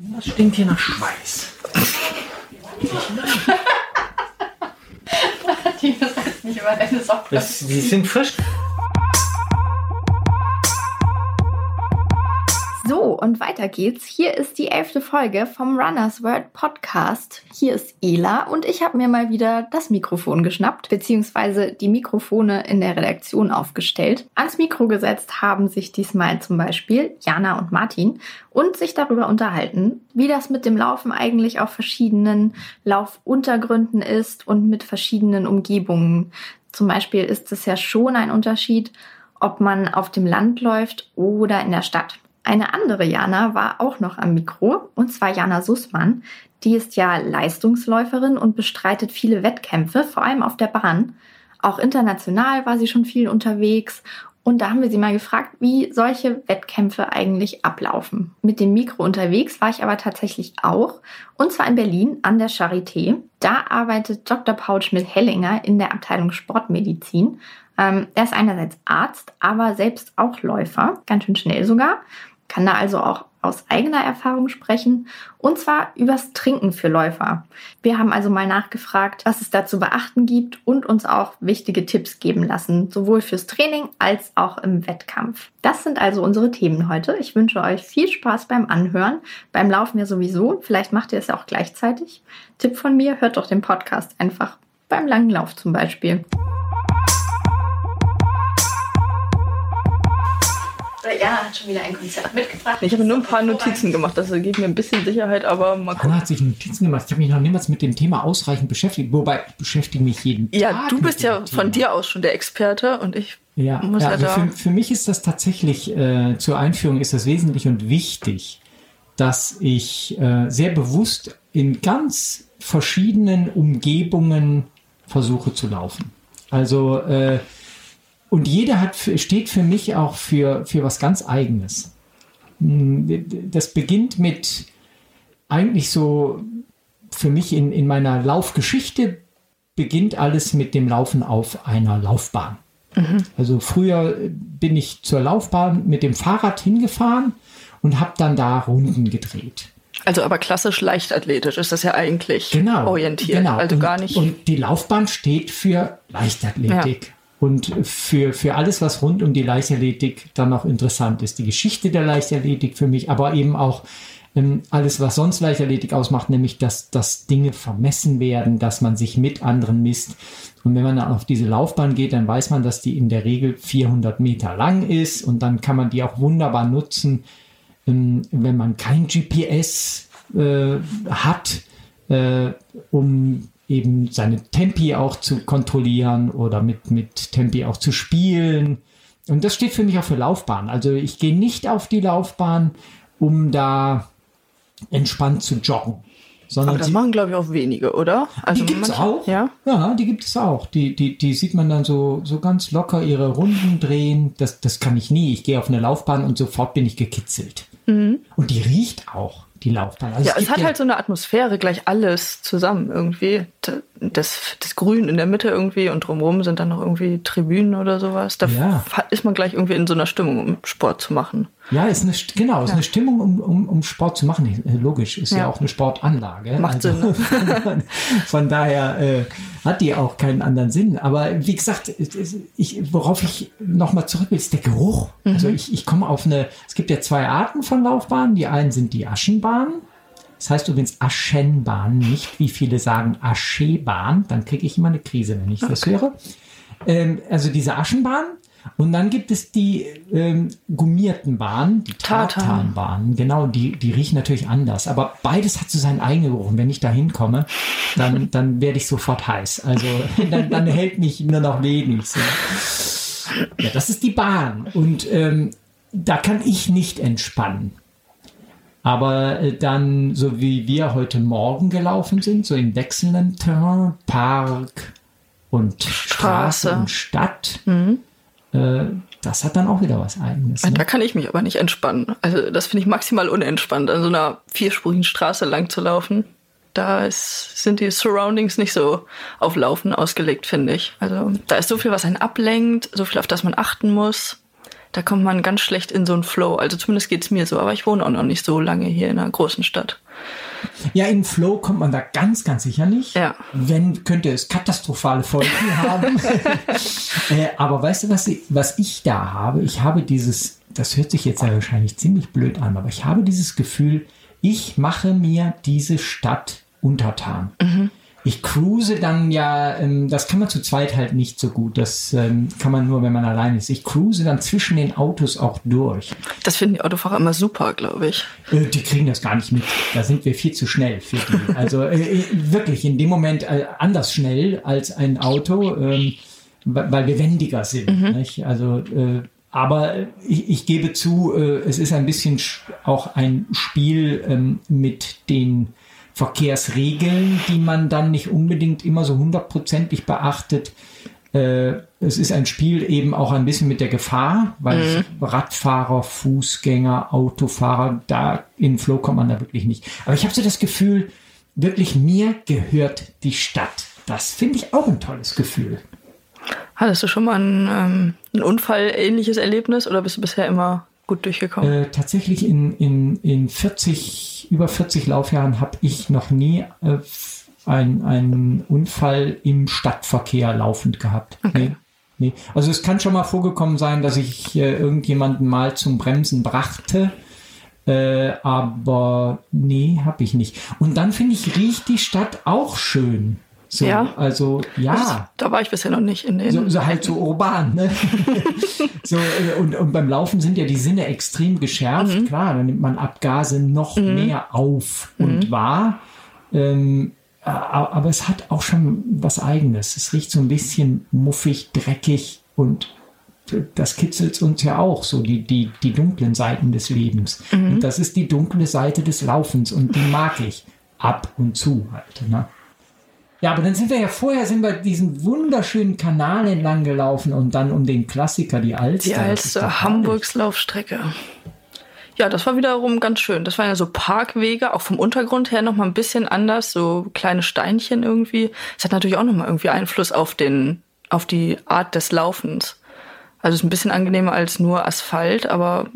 Das stinkt hier nach Schweiß. Die ist nicht über deine Socken. Das, die sind frisch. So, und weiter geht's. Hier ist die elfte Folge vom Runners World Podcast. Hier ist Ela und ich habe mir mal wieder das Mikrofon geschnappt, beziehungsweise die Mikrofone in der Redaktion aufgestellt. Ans Mikro gesetzt haben sich diesmal zum Beispiel Jana und Martin und sich darüber unterhalten, wie das mit dem Laufen eigentlich auf verschiedenen Laufuntergründen ist und mit verschiedenen Umgebungen. Zum Beispiel ist es ja schon ein Unterschied, ob man auf dem Land läuft oder in der Stadt. Eine andere Jana war auch noch am Mikro, und zwar Jana Sussmann. Die ist ja Leistungsläuferin und bestreitet viele Wettkämpfe, vor allem auf der Bahn. Auch international war sie schon viel unterwegs. Und da haben wir sie mal gefragt, wie solche Wettkämpfe eigentlich ablaufen. Mit dem Mikro unterwegs war ich aber tatsächlich auch, und zwar in Berlin an der Charité. Da arbeitet Dr. Paul Schmidt-Hellinger in der Abteilung Sportmedizin. Ähm, er ist einerseits Arzt, aber selbst auch Läufer, ganz schön schnell sogar kann da also auch aus eigener Erfahrung sprechen und zwar übers Trinken für Läufer. Wir haben also mal nachgefragt, was es da zu beachten gibt und uns auch wichtige Tipps geben lassen, sowohl fürs Training als auch im Wettkampf. Das sind also unsere Themen heute. Ich wünsche euch viel Spaß beim Anhören, beim Laufen ja sowieso, vielleicht macht ihr es ja auch gleichzeitig. Tipp von mir, hört doch den Podcast einfach beim langen Lauf zum Beispiel. Ja, hat schon wieder ein Konzert mitgebracht. Ich habe nur ein paar Notizen gemacht, das gibt mir ein bisschen Sicherheit, aber mal gucken. Anna hat sich Notizen gemacht. Ich habe mich noch niemals mit dem Thema ausreichend beschäftigt. Wobei, ich beschäftige mich jeden Ja, Tag du mit bist dem ja Thema. von dir aus schon der Experte und ich Ja, muss ja ja also da. für, für mich ist das tatsächlich, äh, zur Einführung ist das wesentlich und wichtig, dass ich äh, sehr bewusst in ganz verschiedenen Umgebungen versuche zu laufen. Also, äh, und jeder hat, steht für mich auch für, für was ganz Eigenes. Hm, Das beginnt mit eigentlich so für mich in, in meiner Laufgeschichte beginnt alles mit dem Laufen auf einer Laufbahn. Also früher bin ich zur Laufbahn mit dem Fahrrad hingefahren und habe dann da Runden gedreht. Also aber klassisch leichtathletisch ist das ja eigentlich Genau. orientiert. Genau. Also und, gar nicht. Und die Laufbahn steht für Leichtathletik. Und für, für alles, was rund um die Leichtathletik dann noch interessant ist. Die Geschichte der Leichtathletik für mich, aber eben auch ähm, alles, was sonst Leichtathletik ausmacht, nämlich, dass, dass Dinge vermessen werden, dass man sich mit anderen misst. Und wenn man dann auf diese Laufbahn geht, dann weiß man, dass die in der Regel 400 Meter lang ist und dann kann man die auch wunderbar nutzen, ähm, wenn man kein GPS äh, hat, äh, um eben seine Tempi auch zu kontrollieren oder mit, mit Tempi auch zu spielen. Und das steht für mich auch für Laufbahn. Also ich gehe nicht auf die Laufbahn, um da entspannt zu joggen. Sondern aber das machen, glaube ich, auch wenige, oder? Also die gibt's manche- auch. Ja. ja, die gibt es auch. Die, die, die sieht man dann so, so ganz locker ihre Runden drehen. Das, das kann ich nie. Ich gehe auf eine Laufbahn und sofort bin ich gekitzelt. Und die riecht auch, die Laufbahn. Also. Ja, es gibt hat halt so eine Atmosphäre, gleich alles zusammen irgendwie. Das, das Grün in der Mitte irgendwie und drumherum sind dann noch irgendwie Tribünen oder sowas. Da Ja. ist man gleich irgendwie in so einer Stimmung, um Sport zu machen. Ja, ist eine, genau, ist eine Stimmung, um, um, um Sport zu machen. Äh, Logisch, ist ja, Ja. auch eine Sportanlage. Macht Sinn, ne? Von, daher äh, hat die auch keinen anderen Sinn. Aber wie gesagt, es- es- ich, worauf ich nochmal zurück will, ist der Geruch. Mhm. Also ich, ich komme auf eine, es gibt ja zwei Arten von Laufbahnen. Die einen sind die Aschenbahnen. Das heißt übrigens Aschenbahn, nicht wie viele sagen Aschebahn. Dann kriege ich immer eine Krise, wenn ich das höre. Ähm, also diese Aschenbahn. Und dann gibt es die ähm, gummierten Bahnen, die Tartan. Tartanbahnen. Genau, die, die riechen natürlich anders. Aber beides hat so seinen eigenen Geruch. Und wenn ich da hinkomme, dann, dann werde ich sofort heiß. Also dann, dann hält mich nur noch wenig. So. Ja, das ist die Bahn. Und ähm, da kann ich nicht entspannen. Aber äh, dann, so wie wir heute Morgen gelaufen sind, so im wechselnden Terrain, Park und Straße Straße. und Stadt, äh, das hat dann auch wieder was Eigenes. Da Ne? kann ich mich aber nicht entspannen. Also das finde ich maximal unentspannt, an so einer vierspurigen Straße lang zu laufen. Da ist, sind die Surroundings nicht so auf Laufen ausgelegt, finde ich. Also da ist so viel, was einen ablenkt, so viel, auf das man achten muss. Da kommt man ganz schlecht in so einen Flow. Also zumindest geht es mir so, aber ich wohne auch noch nicht so lange hier in einer großen Stadt. Ja, in Flow kommt man da ganz, ganz sicher nicht. Ja. Wenn, könnte es katastrophale Folgen haben. äh, aber weißt du, was ich, was ich da habe? Ich habe dieses, das hört sich jetzt ja wahrscheinlich ziemlich blöd an, aber ich habe dieses Gefühl, ich mache mir diese Stadt untertan. Mhm ich cruise dann ja, ähm, das kann man zu zweit halt nicht so gut. Das ähm, kann man nur, wenn man allein ist. Ich cruise dann zwischen den Autos auch durch. Das finden die Autofahrer immer super, glaube ich. Äh, die kriegen das gar nicht mit. Da sind wir viel zu schnell für die. Also äh, wirklich in dem Moment äh, anders schnell als ein Auto, ähm, weil wir wendiger sind. Mhm. Also äh, aber ich, ich, gebe zu, äh, es ist ein bisschen auch ein Spiel ähm, mit den Verkehrsregeln, die man dann nicht unbedingt immer so hundertprozentig beachtet. Äh, es ist ein Spiel eben auch ein bisschen mit der Gefahr, weil mhm. Radfahrer, Fußgänger, Autofahrer, da in Flow kommt man da wirklich nicht. Aber ich habe so das Gefühl, wirklich mir gehört die Stadt. Das finde ich auch ein tolles Gefühl. Hattest du schon mal ein, ähm, ein Unfall-ähnliches Erlebnis oder bist du bisher immer gut durchgekommen? Äh, tatsächlich in, in, in 40, über 40 Laufjahren habe ich noch nie äh, einen Unfall im Stadtverkehr laufend gehabt. Okay. Nee. Nee. Also es kann schon mal vorgekommen sein, dass ich äh, irgendjemanden mal zum Bremsen brachte. Äh, aber nee, habe ich nicht. Und dann finde ich, riecht die Stadt auch schön. So, ja. Also, ja. Das, da war ich bisher noch nicht in den. So, so halt so urban, ne? so, äh, und, und beim Laufen sind ja die Sinne extrem geschärft. Mhm. Klar, dann nimmt man Abgase noch mhm. mehr auf und mhm. wahr. Ähm, aber es hat auch schon was Eigenes. Es riecht so ein bisschen muffig, dreckig und das kitzelt uns ja auch, so die, die, die dunklen Seiten des Lebens. Mhm. Und das ist die dunkle Seite des Laufens und die mag ich ab und zu halt. Ne? Ja, aber dann sind wir ja vorher sind wir diesen wunderschönen Kanal entlang gelaufen und dann um den Klassiker, die Alster. Die Alster, Hamburgs Laufstrecke. Ja, das war wiederum ganz schön. Das waren ja so Parkwege, auch vom Untergrund her nochmal ein bisschen anders, so kleine Steinchen irgendwie. Das hat natürlich auch nochmal irgendwie Einfluss auf den, auf die Art des Laufens. Also es ist ein bisschen angenehmer als nur Asphalt, aber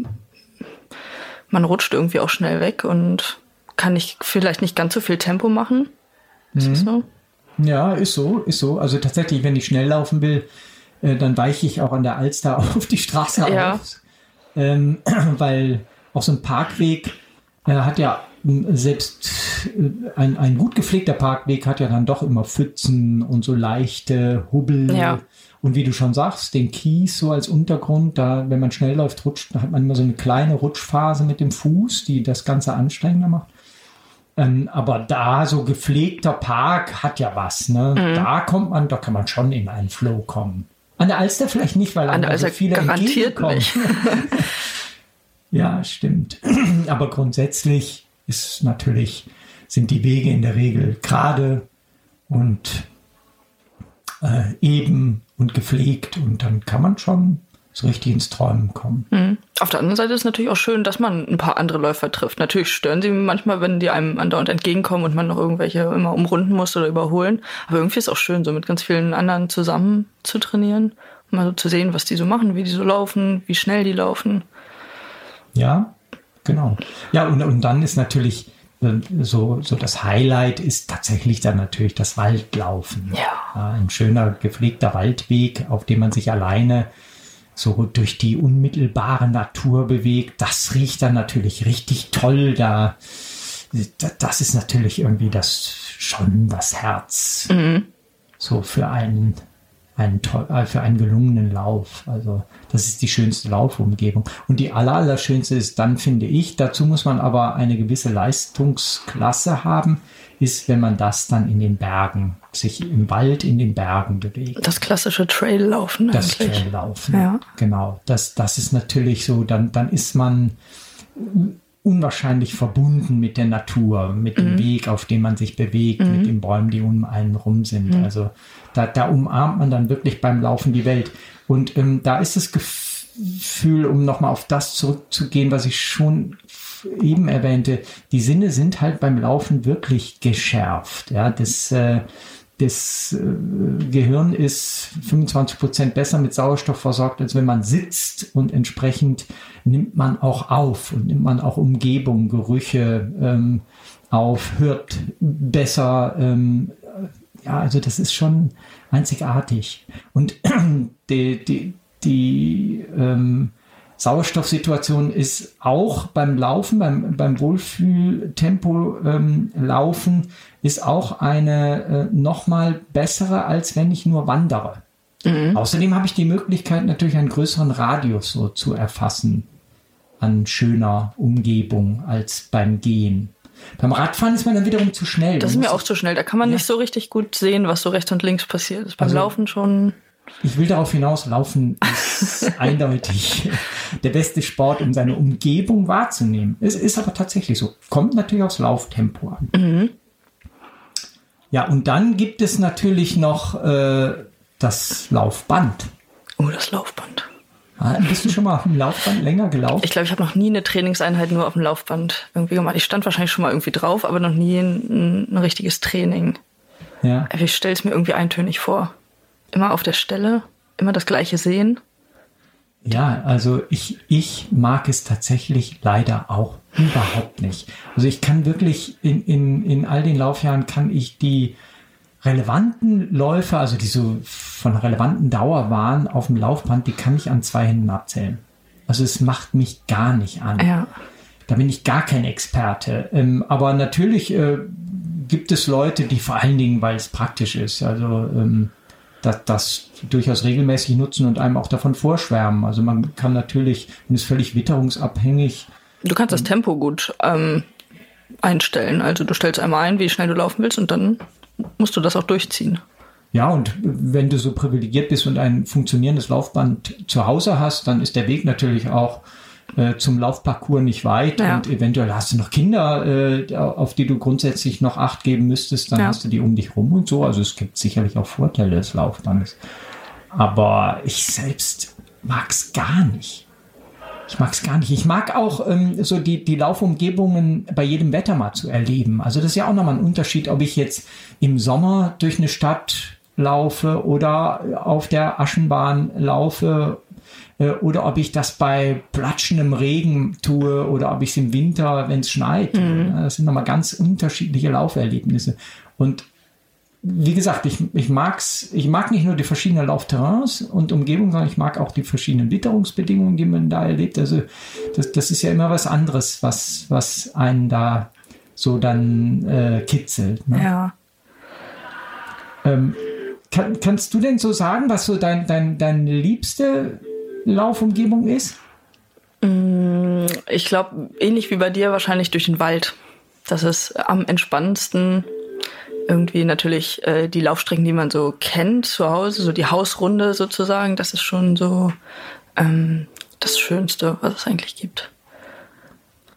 man rutscht irgendwie auch schnell weg und kann nicht, vielleicht nicht ganz so viel Tempo machen. Ist mhm. das so? Ja, ist so, ist so. Also tatsächlich, wenn ich schnell laufen will, äh, dann weiche ich auch an der Alster auf die Straße ja. auf. Ähm, weil auch so ein Parkweg äh, hat ja selbst äh, ein, ein gut gepflegter Parkweg hat ja dann doch immer Pfützen und so leichte Hubbel. Ja. Und wie du schon sagst, den Kies so als Untergrund, da, wenn man schnell läuft, rutscht, hat man immer so eine kleine Rutschphase mit dem Fuß, die das Ganze anstrengender macht. Ähm, aber da so gepflegter Park hat ja was. Ne? Mhm. Da kommt man, da kann man schon in einen Flow kommen. An der Alster vielleicht nicht, weil an der Alster so viele garantiert nicht. ja, stimmt. aber grundsätzlich ist natürlich sind die Wege in der Regel gerade und äh, eben und gepflegt und dann kann man schon so richtig ins Träumen kommen. Mhm. Auf der anderen Seite ist es natürlich auch schön, dass man ein paar andere Läufer trifft. Natürlich stören sie manchmal, wenn die einem andauernd entgegenkommen und man noch irgendwelche immer umrunden muss oder überholen. Aber irgendwie ist es auch schön, so mit ganz vielen anderen zusammen zu trainieren. Mal so zu sehen, was die so machen, wie die so laufen, wie schnell die laufen. Ja, genau. Ja, und, und dann ist natürlich äh, so, so das Highlight ist tatsächlich dann natürlich das Waldlaufen. Ja. ja ein schöner, gepflegter Waldweg, auf dem man sich alleine so durch die unmittelbare Natur bewegt. Das riecht dann natürlich richtig toll. Da, das ist natürlich irgendwie das schon das Herz. Mhm. So für einen, einen, äh, für einen gelungenen Lauf. Also das ist die schönste Laufumgebung. Und die aller, aller schönste ist dann, finde ich, dazu muss man aber eine gewisse Leistungsklasse haben, ist, wenn man das dann in den Bergen, sich im Wald in den Bergen bewegt. Das klassische Traillaufen. Das Traillaufen, ja. genau. Das, das ist natürlich so, dann, dann ist man unwahrscheinlich verbunden mit der Natur, mit dem mhm. Weg, auf dem man sich bewegt, mhm. mit den Bäumen, die um einen rum sind. Mhm. Also da, da umarmt man dann wirklich beim Laufen die Welt. Und ähm, da ist das Gefühl, um nochmal auf das zurückzugehen, was ich schon eben erwähnte, die Sinne sind halt beim Laufen wirklich geschärft. Ja, das, äh, das äh, Gehirn ist 25 Prozent besser mit Sauerstoff versorgt, als wenn man sitzt und entsprechend nimmt man auch auf und nimmt man auch Umgebung, Gerüche ähm, auf, hört besser. Ähm, ja, also das ist schon einzigartig. Und die, die, die ähm, Sauerstoffsituation ist auch beim Laufen, beim, beim Wohlfühltempo ähm, Laufen, ist auch eine äh, nochmal bessere, als wenn ich nur wandere. Mhm. Außerdem habe ich die Möglichkeit, natürlich einen größeren Radius so zu erfassen an schöner Umgebung als beim Gehen. Beim Radfahren ist man dann wiederum zu schnell. Das ist mir auch zu schnell. Da kann man ja. nicht so richtig gut sehen, was so rechts und links passiert. Das ist beim also, Laufen schon. Ich will darauf hinaus, Laufen ist eindeutig der beste Sport, um seine Umgebung wahrzunehmen. Es ist aber tatsächlich so. Kommt natürlich aufs Lauftempo an. Mhm. Ja, und dann gibt es natürlich noch äh, das Laufband. Oh, das Laufband. Ah, bist du schon mal auf dem Laufband länger gelaufen? Ich glaube, ich habe noch nie eine Trainingseinheit nur auf dem Laufband irgendwie gemacht. Ich stand wahrscheinlich schon mal irgendwie drauf, aber noch nie ein, ein richtiges Training. Ja. Ich stelle es mir irgendwie eintönig vor immer auf der Stelle, immer das gleiche sehen? Ja, also ich, ich mag es tatsächlich leider auch überhaupt nicht. Also ich kann wirklich in, in, in all den Laufjahren kann ich die relevanten Läufe, also die so von relevanten Dauer waren auf dem Laufband, die kann ich an zwei Händen abzählen. Also es macht mich gar nicht an. Ja. Da bin ich gar kein Experte. Ähm, aber natürlich äh, gibt es Leute, die vor allen Dingen, weil es praktisch ist, also ähm, das, das durchaus regelmäßig nutzen und einem auch davon vorschwärmen. Also man kann natürlich, man ist völlig witterungsabhängig. Du kannst das Tempo gut ähm, einstellen. Also du stellst einmal ein, wie schnell du laufen willst und dann musst du das auch durchziehen. Ja, und wenn du so privilegiert bist und ein funktionierendes Laufband zu Hause hast, dann ist der Weg natürlich auch äh, zum Laufparcours nicht weit ja. und eventuell hast du noch Kinder, äh, auf die du grundsätzlich noch Acht geben müsstest, dann ja. hast du die um dich rum und so. Also es gibt sicherlich auch Vorteile des Laufbandes. Aber ich selbst mag es gar nicht. Ich mag es gar nicht. Ich mag auch ähm, so die, die Laufumgebungen bei jedem Wetter mal zu erleben. Also das ist ja auch nochmal ein Unterschied, ob ich jetzt im Sommer durch eine Stadt laufe oder auf der Aschenbahn laufe oder ob ich das bei platschendem Regen tue oder ob ich es im Winter, wenn es schneit. Mhm. Das sind nochmal ganz unterschiedliche Lauferlebnisse. Und wie gesagt, ich, ich mag's, ich mag nicht nur die verschiedenen Laufterrains und Umgebungen, sondern ich mag auch die verschiedenen Witterungsbedingungen, die man da erlebt. Also das, das ist ja immer was anderes, was, was einen da so dann äh, kitzelt. Ne? Ja. Ähm, kann, kannst du denn so sagen, was so dein, dein, dein liebste Laufumgebung ist? Mm, ich glaube, ähnlich wie bei dir, wahrscheinlich durch den Wald. Das ist am entspannendsten. Irgendwie natürlich äh, die Laufstrecken, die man so kennt zu Hause, so die Hausrunde sozusagen, das ist schon so ähm, das Schönste, was es eigentlich gibt.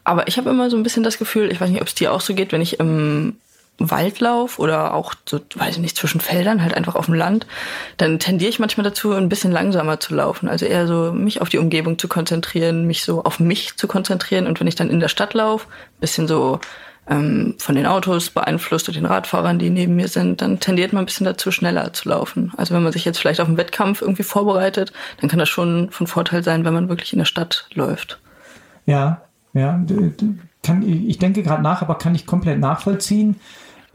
Aber ich habe immer so ein bisschen das Gefühl, ich weiß nicht, ob es dir auch so geht, wenn ich im Waldlauf oder auch so, weiß ich nicht, zwischen Feldern, halt einfach auf dem Land, dann tendiere ich manchmal dazu, ein bisschen langsamer zu laufen. Also eher so mich auf die Umgebung zu konzentrieren, mich so auf mich zu konzentrieren. Und wenn ich dann in der Stadt laufe, bisschen so ähm, von den Autos beeinflusst und den Radfahrern, die neben mir sind, dann tendiert man ein bisschen dazu, schneller zu laufen. Also wenn man sich jetzt vielleicht auf einen Wettkampf irgendwie vorbereitet, dann kann das schon von Vorteil sein, wenn man wirklich in der Stadt läuft. Ja, ja, kann, ich denke gerade nach, aber kann ich komplett nachvollziehen.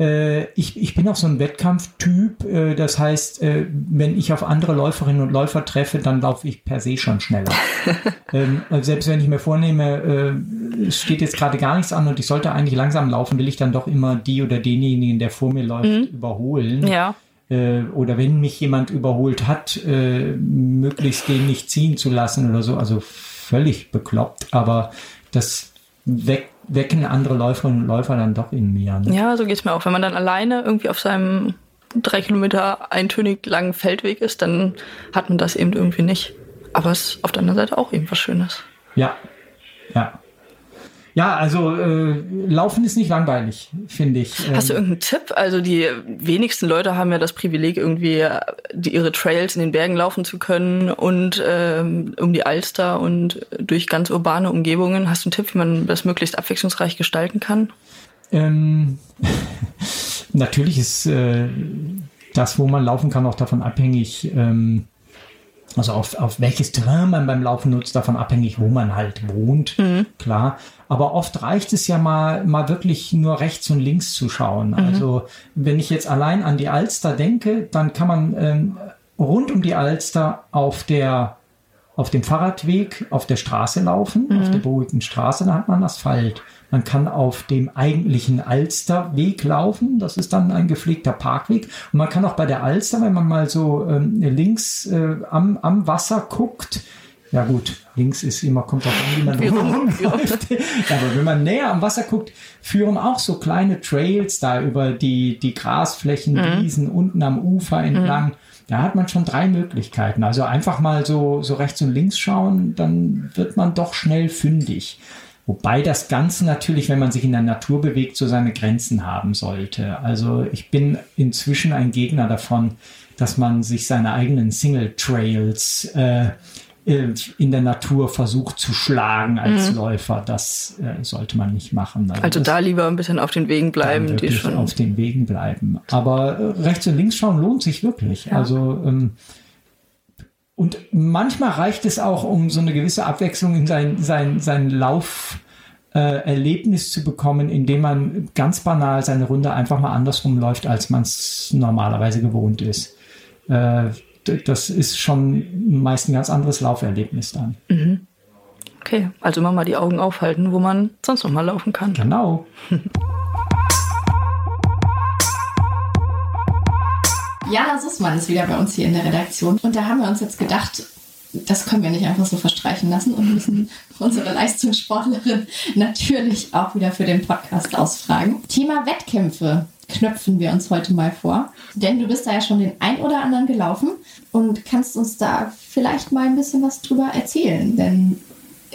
Äh, ich, ich bin auch so ein Wettkampftyp. Äh, das heißt, äh, wenn ich auf andere Läuferinnen und Läufer treffe, dann laufe ich per se schon schneller. ähm, also selbst wenn ich mir vornehme, äh, es steht jetzt gerade gar nichts an und ich sollte eigentlich langsam laufen, will ich dann doch immer die oder denjenigen, der vor mir läuft, mhm. überholen. Ja äh, oder wenn mich jemand überholt hat, äh, möglichst den nicht ziehen zu lassen oder so. Also völlig bekloppt, aber das weckt wecken andere Läuferinnen und Läufer dann doch in mir. Ne? Ja, so geht es mir auch. Wenn man dann alleine irgendwie auf seinem drei Kilometer eintönig langen Feldweg ist, dann hat man das eben irgendwie nicht. Aber es ist auf der anderen Seite auch irgendwas Schönes. Ja, ja. Ja, also äh, Laufen ist nicht langweilig, finde ich. Hast du ähm, irgendeinen Tipp? Also die wenigsten Leute haben ja das Privileg, irgendwie die, ihre Trails in den Bergen laufen zu können und ähm, um die Alster und durch ganz urbane Umgebungen. Hast du einen Tipp, wie man das möglichst abwechslungsreich gestalten kann? Ähm, natürlich ist äh, das, wo man laufen kann, auch davon abhängig, ähm, also auf, auf welches Terrain man beim Laufen nutzt, davon abhängig, wo man halt wohnt, mhm. klar. Aber oft reicht es ja mal, mal wirklich nur rechts und links zu schauen. Mhm. Also wenn ich jetzt allein an die Alster denke, dann kann man ähm, rund um die Alster auf der auf dem Fahrradweg auf der Straße laufen, mhm. auf der beruhigten Straße, da hat man Asphalt. Man kann auf dem eigentlichen Alsterweg laufen, das ist dann ein gepflegter Parkweg. Und man kann auch bei der Alster, wenn man mal so ähm, links äh, am, am Wasser guckt, ja gut, links ist immer, kommt auch an, wie man rumläuft. Aber wenn man näher am Wasser guckt, führen auch so kleine Trails da über die, die Grasflächen, mhm. Wiesen unten am Ufer entlang. Mhm. Da hat man schon drei Möglichkeiten. Also einfach mal so, so rechts und links schauen, dann wird man doch schnell fündig. Wobei das Ganze natürlich, wenn man sich in der Natur bewegt, so seine Grenzen haben sollte. Also ich bin inzwischen ein Gegner davon, dass man sich seine eigenen Single Trails äh, äh, in der Natur versucht zu schlagen als mhm. Läufer. Das äh, sollte man nicht machen. Also, also da lieber ein bisschen auf den Wegen bleiben, die schon auf den Wegen bleiben. Aber äh, rechts und links schauen lohnt sich wirklich. Ja. Also ähm, und manchmal reicht es auch, um so eine gewisse Abwechslung in sein, sein, sein Lauf äh, zu bekommen, indem man ganz banal seine Runde einfach mal andersrum läuft, als man es normalerweise gewohnt ist. Äh, das ist schon meist ein ganz anderes Lauferlebnis dann. Mhm. Okay, also immer mal die Augen aufhalten, wo man sonst noch mal laufen kann. Genau. Jana Sussmann ist wieder bei uns hier in der Redaktion und da haben wir uns jetzt gedacht, das können wir nicht einfach so verstreichen lassen und müssen unsere Leistungssportlerin natürlich auch wieder für den Podcast ausfragen. Thema Wettkämpfe knöpfen wir uns heute mal vor. Denn du bist da ja schon den ein oder anderen gelaufen und kannst uns da vielleicht mal ein bisschen was drüber erzählen. Denn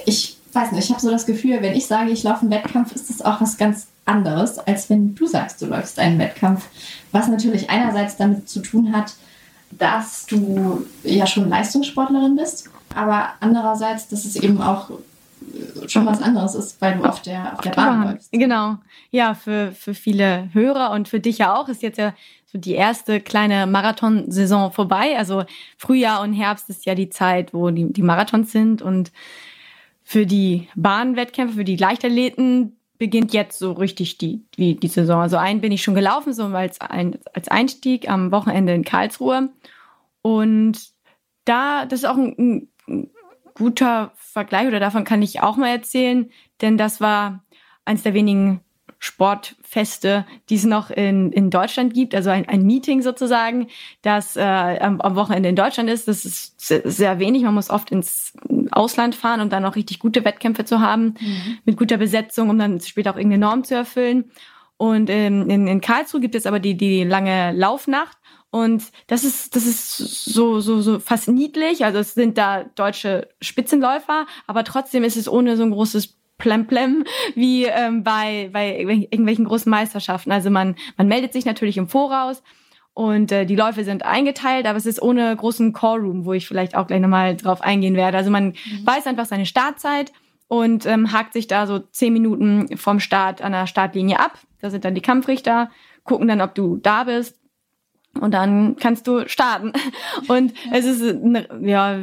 ich weiß nicht, ich habe so das Gefühl, wenn ich sage, ich laufe einen Wettkampf, ist das auch was ganz anderes, als wenn du sagst, du läufst einen Wettkampf. Was natürlich einerseits damit zu tun hat, dass du ja schon Leistungssportlerin bist, aber andererseits, dass es eben auch schon was anderes ist, weil du auf der, auf der Bahn läufst. Genau. Ja, für, für viele Hörer und für dich ja auch ist jetzt ja so die erste kleine Marathonsaison vorbei. Also Frühjahr und Herbst ist ja die Zeit, wo die, die Marathons sind und für die Bahnwettkämpfe, für die Leichtathleten beginnt jetzt so richtig die, die, die Saison. Also einen bin ich schon gelaufen, so als, ein, als Einstieg am Wochenende in Karlsruhe. Und da, das ist auch ein, ein guter Vergleich oder davon kann ich auch mal erzählen, denn das war eines der wenigen Sportfeste, die es noch in, in Deutschland gibt, also ein, ein Meeting sozusagen, das äh, am, am Wochenende in Deutschland ist. Das ist sehr, sehr wenig. Man muss oft ins Ausland fahren, um dann auch richtig gute Wettkämpfe zu haben, mhm. mit guter Besetzung, um dann später auch irgendeine Norm zu erfüllen. Und ähm, in, in Karlsruhe gibt es aber die, die lange Laufnacht. Und das ist, das ist so, so, so fast niedlich. Also es sind da deutsche Spitzenläufer, aber trotzdem ist es ohne so ein großes Plemplem wie ähm, bei, bei irgendwelchen großen Meisterschaften. Also man, man meldet sich natürlich im Voraus und äh, die Läufe sind eingeteilt, aber es ist ohne großen Callroom, wo ich vielleicht auch gleich nochmal drauf eingehen werde. Also man mhm. weiß einfach seine Startzeit und ähm, hakt sich da so zehn Minuten vom Start an der Startlinie ab. Da sind dann die Kampfrichter, gucken dann, ob du da bist und dann kannst du starten. Und es ist ja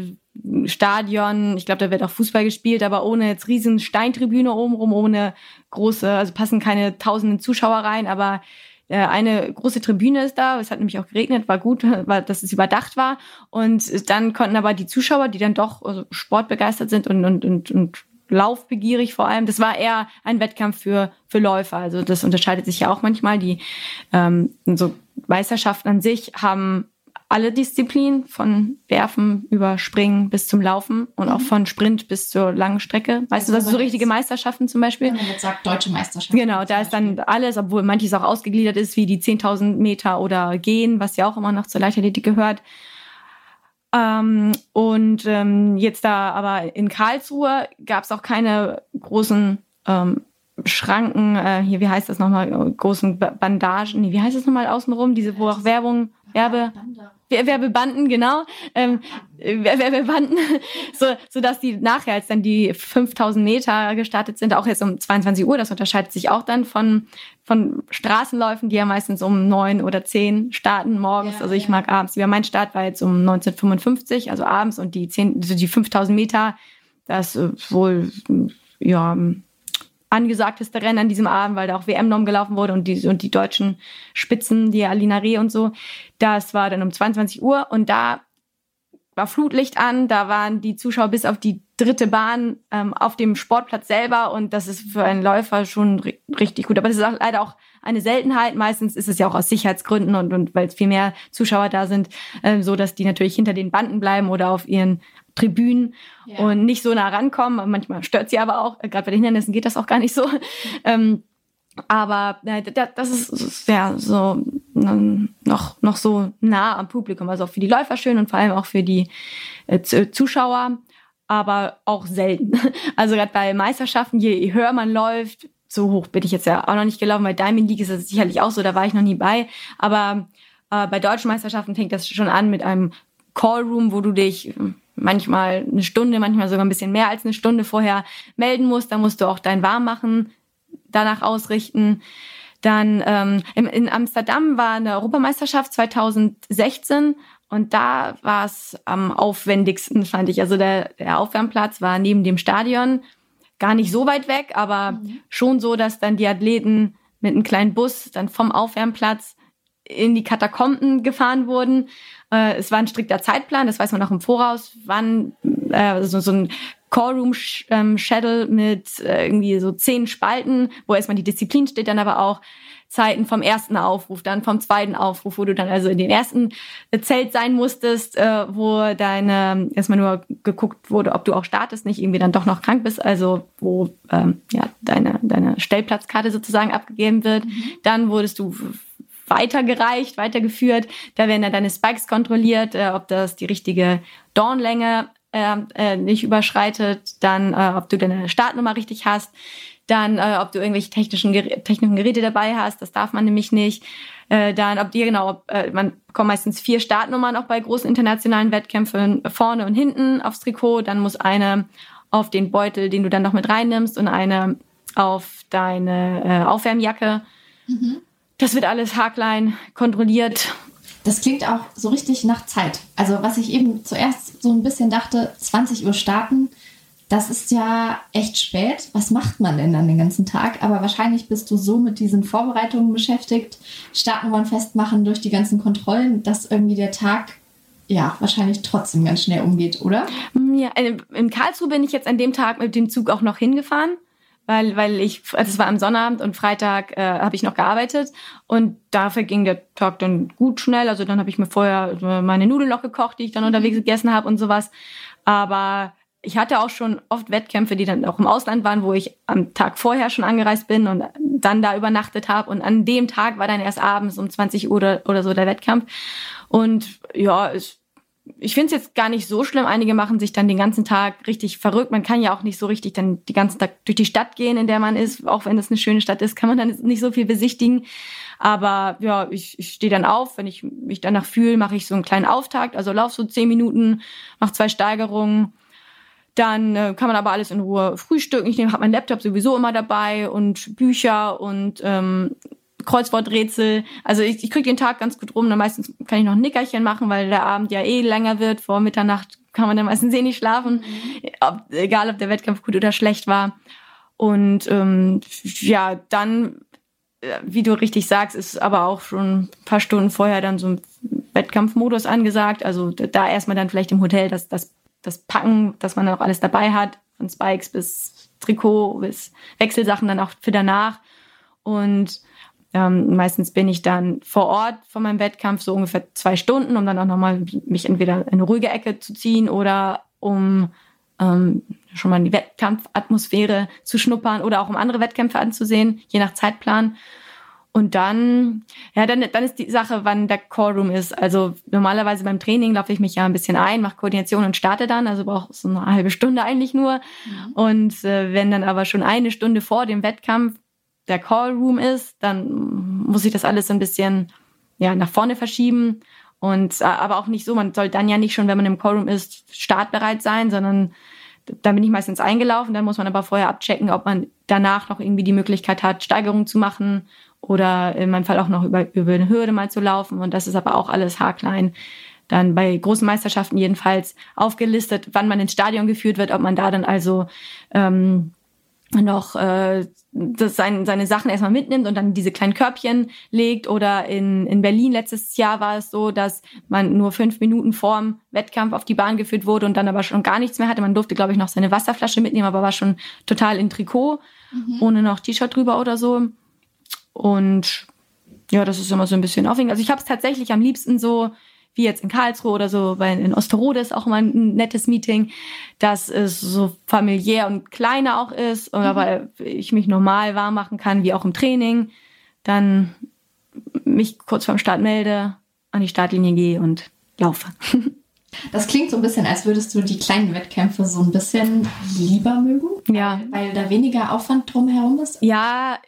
Stadion, ich glaube, da wird auch Fußball gespielt, aber ohne jetzt riesen Steintribüne obenrum, ohne große, also passen keine tausenden Zuschauer rein, aber äh, eine große Tribüne ist da. Es hat nämlich auch geregnet, war gut, war, dass es überdacht war. Und dann konnten aber die Zuschauer, die dann doch also sportbegeistert sind und, und, und, und laufbegierig vor allem. Das war eher ein Wettkampf für, für Läufer. Also das unterscheidet sich ja auch manchmal. Die ähm, so Meisterschaften an sich haben alle Disziplinen, von Werfen über Springen bis zum Laufen und mhm. auch von Sprint bis zur langen Strecke. Weißt also du, das sind so richtige Meisterschaften zum Beispiel? Wenn man jetzt sagt, deutsche Meisterschaften. Genau, da ist dann alles, obwohl manches auch ausgegliedert ist, wie die 10.000 Meter oder Gehen, was ja auch immer noch zur Leichtathletik gehört. Ähm, und ähm, jetzt da aber in Karlsruhe gab es auch keine großen ähm, Schranken, äh, hier, wie heißt das nochmal, großen Bandagen, nee, wie heißt das nochmal außenrum, diese, wo auch Werbung, Werbe, Werbebanden, genau. Ähm, Wärmebanden, so, so dass die nachher, als dann die 5000 Meter gestartet sind, auch jetzt um 22 Uhr, das unterscheidet sich auch dann von, von Straßenläufen, die ja meistens um neun oder zehn starten morgens. Ja, also ich ja. mag abends. Ja, mein Start war jetzt um 1955, also abends und die 10, also die 5000 Meter, das ist wohl, ja, angesagteste Rennen an diesem Abend, weil da auch WM-Norm gelaufen wurde und die, und die deutschen Spitzen, die Alina Reh und so. Das war dann um 22 Uhr und da war Flutlicht an, da waren die Zuschauer bis auf die dritte Bahn ähm, auf dem Sportplatz selber und das ist für einen Läufer schon richtig gut. Aber das ist auch leider auch eine Seltenheit. Meistens ist es ja auch aus Sicherheitsgründen und, und weil es viel mehr Zuschauer da sind, äh, so dass die natürlich hinter den Banden bleiben oder auf ihren Tribünen ja. und nicht so nah rankommen. Manchmal stört sie aber auch, gerade bei den Hindernissen geht das auch gar nicht so. Ähm, aber äh, das ist ja so ähm, noch, noch so nah am Publikum. Also auch für die Läufer schön und vor allem auch für die äh, Zuschauer, aber auch selten. Also gerade bei Meisterschaften, je höher man läuft, so hoch bin ich jetzt ja auch noch nicht gelaufen. Bei Diamond League ist das sicherlich auch so, da war ich noch nie bei. Aber äh, bei deutschen Meisterschaften fängt das schon an mit einem Callroom, wo du dich manchmal eine Stunde, manchmal sogar ein bisschen mehr als eine Stunde vorher melden musst. Da musst du auch dein Warmmachen danach ausrichten. Dann ähm, in, in Amsterdam war eine Europameisterschaft 2016 und da war es am aufwendigsten, fand ich. Also der, der Aufwärmplatz war neben dem Stadion, gar nicht so weit weg, aber mhm. schon so, dass dann die Athleten mit einem kleinen Bus dann vom Aufwärmplatz in die Katakomben gefahren wurden. Äh, es war ein strikter Zeitplan, das weiß man auch im Voraus, wann äh, so, so ein Callroom ähm, mit äh, irgendwie so zehn Spalten, wo erstmal die Disziplin steht, dann aber auch Zeiten vom ersten Aufruf, dann vom zweiten Aufruf, wo du dann also in den ersten Zelt sein musstest, äh, wo deine erstmal nur geguckt wurde, ob du auch startest, nicht irgendwie dann doch noch krank bist, also wo ähm, ja deine deine Stellplatzkarte sozusagen abgegeben wird. Mhm. Dann wurdest du weitergereicht, weitergeführt. Da werden dann deine Spikes kontrolliert, äh, ob das die richtige Dornlänge äh, äh, nicht überschreitet, dann äh, ob du deine Startnummer richtig hast, dann äh, ob du irgendwelche technischen, technischen Geräte dabei hast, das darf man nämlich nicht. Äh, dann ob dir genau, äh, man bekommt meistens vier Startnummern auch bei großen internationalen Wettkämpfen vorne und hinten aufs Trikot, dann muss eine auf den Beutel, den du dann noch mit reinnimmst und eine auf deine äh, Aufwärmjacke. Mhm. Das wird alles haarklein kontrolliert. Das klingt auch so richtig nach Zeit. Also was ich eben zuerst so ein bisschen dachte, 20 Uhr starten, das ist ja echt spät. Was macht man denn dann den ganzen Tag? Aber wahrscheinlich bist du so mit diesen Vorbereitungen beschäftigt, Startnummern festmachen durch die ganzen Kontrollen, dass irgendwie der Tag ja wahrscheinlich trotzdem ganz schnell umgeht, oder? Ja, äh, in Karlsruhe bin ich jetzt an dem Tag mit dem Zug auch noch hingefahren weil, weil ich, also es war am Sonnabend und Freitag äh, habe ich noch gearbeitet und dafür ging der Tag dann gut schnell. Also dann habe ich mir vorher meine Nudeln noch gekocht, die ich dann unterwegs mhm. gegessen habe und sowas. Aber ich hatte auch schon oft Wettkämpfe, die dann auch im Ausland waren, wo ich am Tag vorher schon angereist bin und dann da übernachtet habe. Und an dem Tag war dann erst abends um 20 Uhr oder, oder so der Wettkampf. Und ja, es ich finde es jetzt gar nicht so schlimm. Einige machen sich dann den ganzen Tag richtig verrückt. Man kann ja auch nicht so richtig dann die ganzen Tag durch die Stadt gehen, in der man ist. Auch wenn es eine schöne Stadt ist, kann man dann nicht so viel besichtigen. Aber ja, ich, ich stehe dann auf. Wenn ich mich danach fühle, mache ich so einen kleinen Auftakt. Also lauf so zehn Minuten, mache zwei Steigerungen. Dann äh, kann man aber alles in Ruhe frühstücken. Ich habe meinen Laptop sowieso immer dabei und Bücher und ähm, Kreuzworträtsel. Also ich, ich kriege den Tag ganz gut rum. Dann meistens kann ich noch ein Nickerchen machen, weil der Abend ja eh länger wird. Vor Mitternacht kann man dann meistens eh nicht schlafen. Mhm. Ob, egal, ob der Wettkampf gut oder schlecht war. Und ähm, ja, dann, äh, wie du richtig sagst, ist aber auch schon ein paar Stunden vorher dann so ein Wettkampfmodus angesagt. Also da erstmal dann vielleicht im Hotel das, das, das Packen, dass man auch alles dabei hat, von Spikes bis Trikot bis Wechselsachen dann auch für danach. Und ähm, meistens bin ich dann vor Ort von meinem Wettkampf so ungefähr zwei Stunden, um dann auch nochmal mich entweder in eine ruhige Ecke zu ziehen oder um ähm, schon mal in die Wettkampfatmosphäre zu schnuppern oder auch um andere Wettkämpfe anzusehen, je nach Zeitplan. Und dann, ja, dann, dann ist die Sache, wann der Callroom ist. Also normalerweise beim Training laufe ich mich ja ein bisschen ein, mache Koordination und starte dann, also brauche so eine halbe Stunde eigentlich nur. Mhm. Und äh, wenn dann aber schon eine Stunde vor dem Wettkampf der Callroom ist, dann muss ich das alles ein bisschen ja, nach vorne verschieben Und äh, aber auch nicht so, man soll dann ja nicht schon, wenn man im Callroom ist, startbereit sein, sondern da bin ich meistens eingelaufen, dann muss man aber vorher abchecken, ob man danach noch irgendwie die Möglichkeit hat, Steigerungen zu machen oder in meinem Fall auch noch über, über eine Hürde mal zu laufen. Und das ist aber auch alles haarklein. Dann bei großen Meisterschaften jedenfalls aufgelistet, wann man ins Stadion geführt wird, ob man da dann also ähm, noch äh, das sein, seine Sachen erstmal mitnimmt und dann diese kleinen Körbchen legt. Oder in, in Berlin letztes Jahr war es so, dass man nur fünf Minuten vorm Wettkampf auf die Bahn geführt wurde und dann aber schon gar nichts mehr hatte. Man durfte, glaube ich, noch seine Wasserflasche mitnehmen, aber war schon total in Trikot, mhm. ohne noch T-Shirt drüber oder so. Und ja, das ist immer so ein bisschen aufregend. Also ich habe es tatsächlich am liebsten so wie jetzt in Karlsruhe oder so, weil in Osterode ist auch mal ein nettes Meeting, dass es so familiär und kleiner auch ist, oder mhm. weil ich mich normal warm machen kann, wie auch im Training, dann mich kurz vorm Start melde, an die Startlinie gehe und laufe. Das klingt so ein bisschen, als würdest du die kleinen Wettkämpfe so ein bisschen lieber mögen. Ja. Weil, weil da weniger Aufwand drumherum ist. Ja,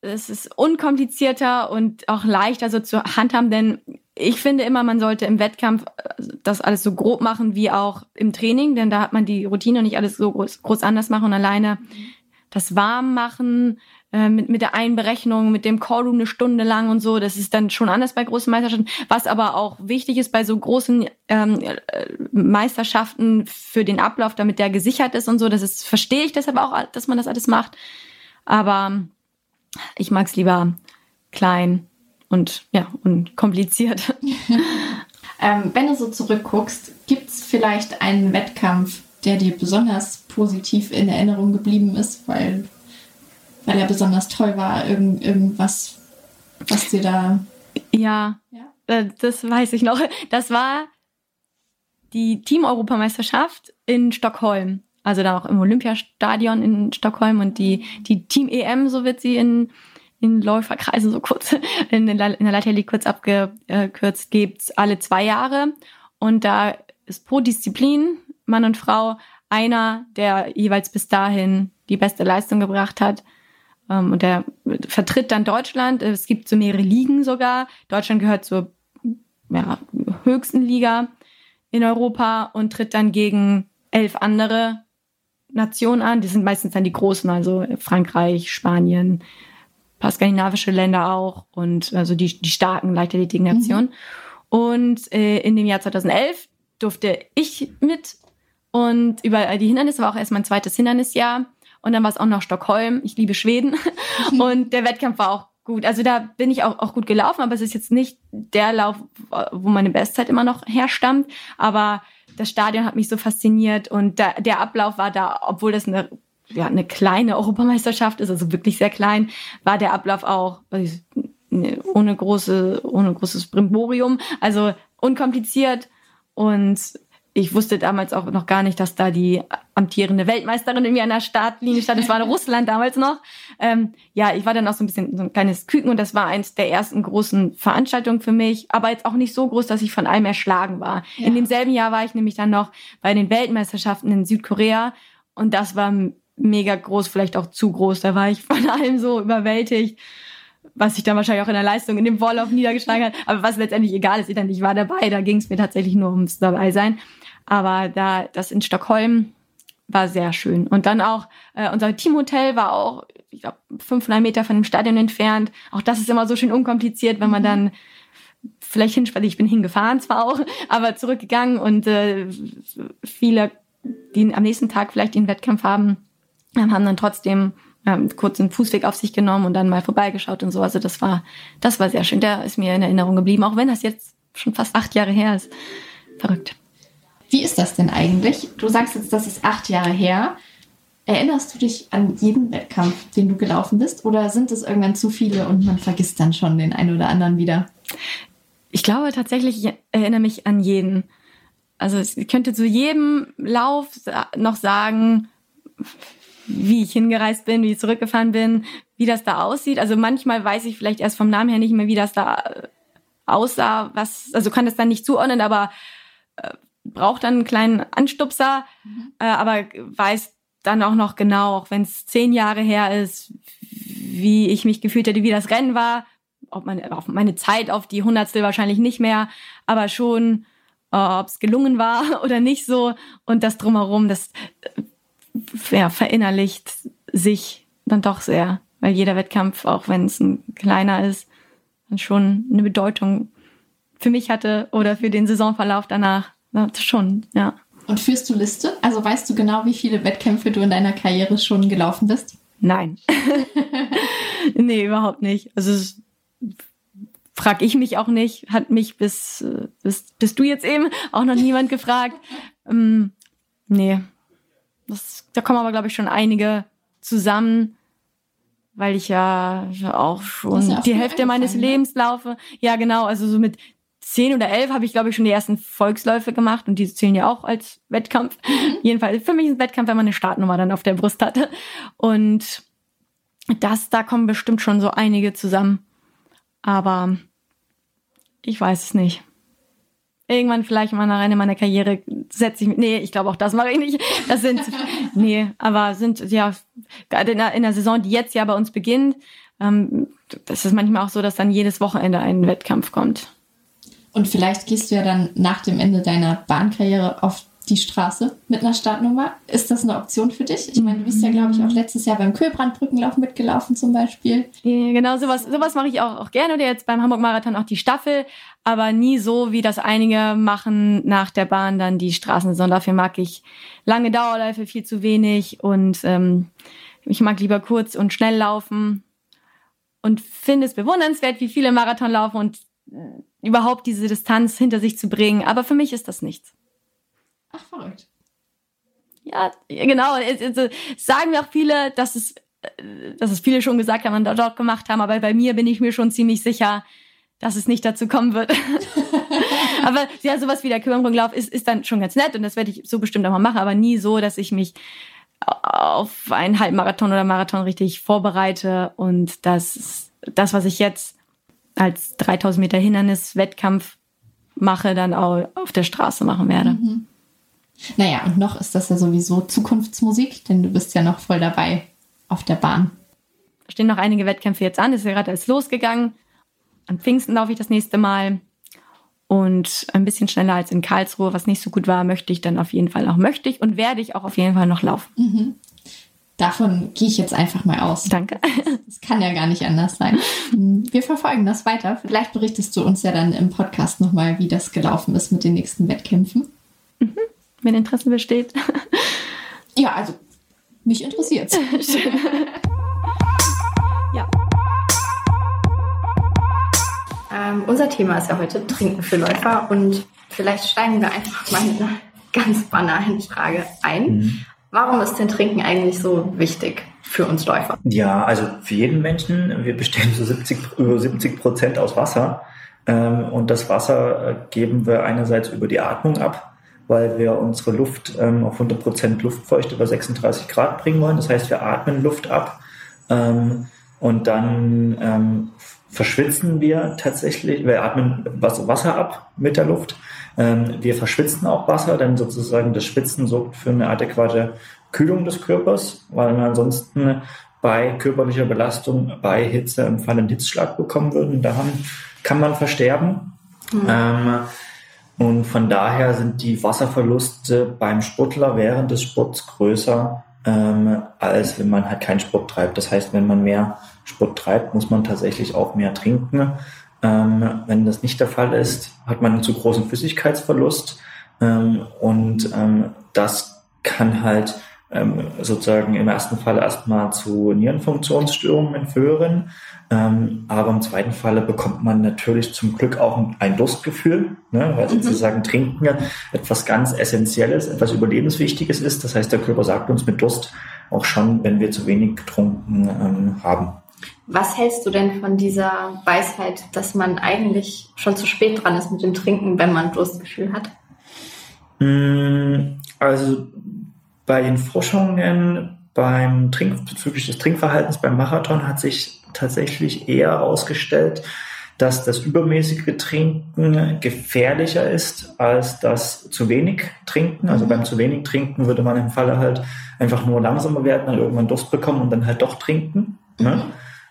es ist unkomplizierter und auch leichter so zu handhaben, denn ich finde immer, man sollte im Wettkampf äh, das alles so grob machen wie auch im Training, denn da hat man die Routine und nicht alles so groß, groß anders machen und alleine das warm machen äh, mit, mit der Einberechnung, mit dem Callroom eine Stunde lang und so, das ist dann schon anders bei großen Meisterschaften. Was aber auch wichtig ist bei so großen ähm, äh, Meisterschaften für den Ablauf, damit der gesichert ist und so, das ist, verstehe ich deshalb auch, dass man das alles macht. Aber ich mag es lieber klein und ja, und kompliziert. ähm, wenn du so zurückguckst, gibt es vielleicht einen Wettkampf, der dir besonders positiv in Erinnerung geblieben ist, weil, weil er besonders toll war, Irgend, irgendwas, was dir da. Ja, ja, äh, das weiß ich noch. Das war die Team-Europameisterschaft in Stockholm. Also da auch im Olympiastadion in Stockholm und die, die Team-EM, so wird sie in in Läuferkreisen so kurz, in, in der Leichtathletik kurz abgekürzt, gibt's alle zwei Jahre. Und da ist pro Disziplin, Mann und Frau, einer, der jeweils bis dahin die beste Leistung gebracht hat. Ähm, und der vertritt dann Deutschland. Es gibt so mehrere Ligen sogar. Deutschland gehört zur ja, höchsten Liga in Europa und tritt dann gegen elf andere Nationen an. Die sind meistens dann die großen, also Frankreich, Spanien, paar skandinavische Länder auch und also die, die starken Leichtathletik-Nationen. Mhm. Und äh, in dem Jahr 2011 durfte ich mit und über die Hindernisse war auch erst mein zweites Hindernisjahr. Und dann war es auch noch Stockholm. Ich liebe Schweden. Mhm. Und der Wettkampf war auch gut. Also da bin ich auch, auch gut gelaufen, aber es ist jetzt nicht der Lauf, wo meine Bestzeit immer noch herstammt. Aber das Stadion hat mich so fasziniert und da, der Ablauf war da, obwohl das eine ja, eine kleine Europameisterschaft ist, also wirklich sehr klein, war der Ablauf auch ohne große, ohne großes Brimborium, also unkompliziert und ich wusste damals auch noch gar nicht, dass da die amtierende Weltmeisterin irgendwie an der Startlinie stand. Das war in Russland damals noch. Ähm, ja, ich war dann auch so ein bisschen so ein kleines Küken und das war eins der ersten großen Veranstaltungen für mich, aber jetzt auch nicht so groß, dass ich von allem erschlagen war. Ja. In demselben Jahr war ich nämlich dann noch bei den Weltmeisterschaften in Südkorea und das war mega groß, vielleicht auch zu groß. Da war ich von allem so überwältigt, was sich dann wahrscheinlich auch in der Leistung in dem Vorlauf niedergeschlagen hat. Aber was letztendlich egal ist, ich war dabei. Da ging es mir tatsächlich nur ums dabei sein. Aber da das in Stockholm war sehr schön. Und dann auch äh, unser Teamhotel war auch, ich glaube, 500 Meter von dem Stadion entfernt. Auch das ist immer so schön unkompliziert, wenn man mhm. dann vielleicht hinspaziert. Ich bin hingefahren zwar auch, aber zurückgegangen und äh, viele, die am nächsten Tag vielleicht den Wettkampf haben, haben dann trotzdem ähm, kurz einen Fußweg auf sich genommen und dann mal vorbeigeschaut und so. Also das war, das war sehr schön. Der ist mir in Erinnerung geblieben, auch wenn das jetzt schon fast acht Jahre her ist. Verrückt. Wie ist das denn eigentlich? Du sagst jetzt, das ist acht Jahre her. Erinnerst du dich an jeden Wettkampf, den du gelaufen bist? Oder sind es irgendwann zu viele und man vergisst dann schon den einen oder anderen wieder? Ich glaube tatsächlich, ich erinnere mich an jeden. Also ich könnte zu jedem Lauf noch sagen, wie ich hingereist bin, wie ich zurückgefahren bin, wie das da aussieht. Also manchmal weiß ich vielleicht erst vom Namen her nicht mehr, wie das da äh, aussah, was, also kann das dann nicht zuordnen, aber äh, braucht dann einen kleinen Anstupser, mhm. äh, aber weiß dann auch noch genau, auch wenn es zehn Jahre her ist, wie ich mich gefühlt hätte, wie das Rennen war, ob meine, auf meine Zeit auf die Hundertstel wahrscheinlich nicht mehr, aber schon, äh, ob es gelungen war oder nicht so. Und das drumherum, das äh, ja, verinnerlicht sich dann doch sehr, weil jeder Wettkampf, auch wenn es ein kleiner ist, dann schon eine Bedeutung für mich hatte oder für den Saisonverlauf danach. Ja, schon, ja. Und führst du Liste? Also weißt du genau, wie viele Wettkämpfe du in deiner Karriere schon gelaufen bist? Nein. nee, überhaupt nicht. Also frag ich mich auch nicht. Hat mich bis, bis, bis du jetzt eben auch noch niemand gefragt. Ähm, nee. Das, da kommen aber, glaube ich, schon einige zusammen, weil ich ja auch schon ja die Hälfte meines ne? Lebens laufe. Ja, genau. Also so mit zehn oder elf habe ich, glaube ich, schon die ersten Volksläufe gemacht und die zählen ja auch als Wettkampf. Mhm. Jedenfalls, für mich ist ein Wettkampf, wenn man eine Startnummer dann auf der Brust hatte. Und das, da kommen bestimmt schon so einige zusammen. Aber ich weiß es nicht. Irgendwann vielleicht mal nach Ende meiner Karriere setze ich mich. Nee, ich glaube auch das mache ich nicht. Das sind, nee, aber sind ja gerade in der, in der Saison, die jetzt ja bei uns beginnt, ähm, das ist manchmal auch so, dass dann jedes Wochenende ein Wettkampf kommt. Und vielleicht gehst du ja dann nach dem Ende deiner Bahnkarriere auf die Straße mit einer Startnummer. Ist das eine Option für dich? Ich meine, du bist ja, glaube ich, auch letztes Jahr beim Köhlbrandbrückenlauf mitgelaufen zum Beispiel. Genau, sowas, sowas mache ich auch, auch gerne. Oder jetzt beim Hamburg-Marathon auch die Staffel, aber nie so, wie das einige machen nach der Bahn dann die Straßensaison. Dafür mag ich lange Dauerläufe viel zu wenig und ähm, ich mag lieber kurz und schnell laufen und finde es bewundernswert, wie viele Marathon laufen und überhaupt diese Distanz hinter sich zu bringen. Aber für mich ist das nichts. Ach, verrückt. Ja, genau. Also, sagen mir auch viele, dass es, äh, dass es viele schon gesagt haben und dort gemacht haben. Aber bei mir bin ich mir schon ziemlich sicher, dass es nicht dazu kommen wird. aber ja, sowas wie der Kürbisbrückenlauf ist, ist dann schon ganz nett und das werde ich so bestimmt auch mal machen, aber nie so, dass ich mich auf einen Halbmarathon oder Marathon richtig vorbereite und das, das, was ich jetzt als 3000 Meter Hindernis-Wettkampf mache, dann auch auf der Straße machen werde. Mhm. Naja, und noch ist das ja sowieso Zukunftsmusik, denn du bist ja noch voll dabei auf der Bahn. Da stehen noch einige Wettkämpfe jetzt an, das ist ja gerade alles losgegangen. Am Pfingsten laufe ich das nächste Mal. Und ein bisschen schneller als in Karlsruhe, was nicht so gut war, möchte ich dann auf jeden Fall auch, möchte ich und werde ich auch auf jeden Fall noch laufen. Mhm. Davon gehe ich jetzt einfach mal aus. Danke. Das kann ja gar nicht anders sein. Wir verfolgen das weiter. Vielleicht berichtest du uns ja dann im Podcast nochmal, wie das gelaufen ist mit den nächsten Wettkämpfen. Mhm. Wenn Interesse besteht. Ja, also mich interessiert ja. Ähm, unser Thema ist ja heute Trinken für Läufer und vielleicht steigen wir einfach mal mit einer ganz banalen Frage ein. Mhm. Warum ist denn Trinken eigentlich so wichtig für uns Läufer? Ja, also für jeden Menschen. Wir bestehen so 70, über 70 Prozent aus Wasser. Ähm, und das Wasser äh, geben wir einerseits über die Atmung ab, weil wir unsere Luft ähm, auf 100 Prozent Luftfeuchte über 36 Grad bringen wollen. Das heißt, wir atmen Luft ab. Ähm, und dann verschwitzen wir tatsächlich, wir atmen Wasser ab mit der Luft ähm, wir verschwitzen auch Wasser, denn sozusagen das Schwitzen sorgt für eine adäquate Kühlung des Körpers, weil wir ansonsten bei körperlicher Belastung, bei Hitze einen Fall einen Hitzschlag bekommen würden. Da kann man versterben. Mhm. Und von daher sind die Wasserverluste beim Sportler während des Sports größer, ähm, als wenn man halt keinen Sport treibt. Das heißt, wenn man mehr Sport treibt, muss man tatsächlich auch mehr trinken. Ähm, wenn das nicht der Fall ist, hat man einen zu großen Flüssigkeitsverlust ähm, und ähm, das kann halt ähm, sozusagen im ersten Fall erstmal zu Nierenfunktionsstörungen führen, ähm, aber im zweiten Falle bekommt man natürlich zum Glück auch ein Durstgefühl, ne, weil mhm. sozusagen Trinken etwas ganz Essentielles, etwas Überlebenswichtiges ist. Das heißt, der Körper sagt uns mit Durst auch schon, wenn wir zu wenig getrunken ähm, haben. Was hältst du denn von dieser Weisheit, dass man eigentlich schon zu spät dran ist mit dem Trinken, wenn man Durstgefühl hat? Mm, also bei den Forschungen beim Trink bezüglich des Trinkverhaltens beim Marathon hat sich tatsächlich eher herausgestellt, dass das übermäßige Trinken gefährlicher ist als das zu wenig Trinken. Also beim zu wenig Trinken würde man im Falle halt einfach nur langsamer werden, dann irgendwann Durst bekommen und dann halt doch trinken. Ne? Mhm.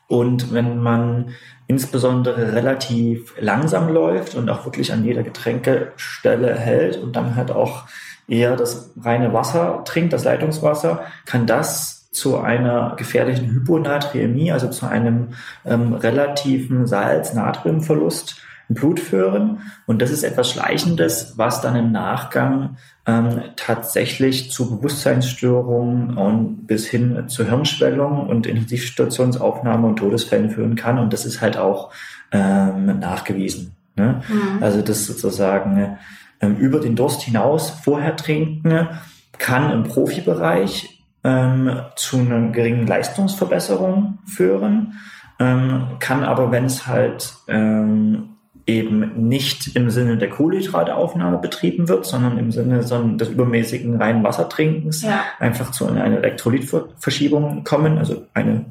Und wenn man insbesondere relativ langsam läuft und auch wirklich an jeder Getränkestelle hält und dann halt auch eher das reine Wasser trinkt, das Leitungswasser, kann das zu einer gefährlichen Hyponatriämie, also zu einem ähm, relativen Salz-Natriumverlust im Blut führen. Und das ist etwas Schleichendes, was dann im Nachgang ähm, tatsächlich zu Bewusstseinsstörungen und bis hin zur Hirnschwellung und Intensivstationsaufnahme und Todesfällen führen kann. Und das ist halt auch ähm, nachgewiesen. Ne? Mhm. Also das sozusagen über den Durst hinaus vorher trinken kann im Profibereich ähm, zu einer geringen Leistungsverbesserung führen, ähm, kann aber, wenn es halt ähm, eben nicht im Sinne der Kohlenhydrataufnahme betrieben wird, sondern im Sinne des übermäßigen reinen Wassertrinkens ja. einfach zu einer Elektrolytverschiebung kommen, also eine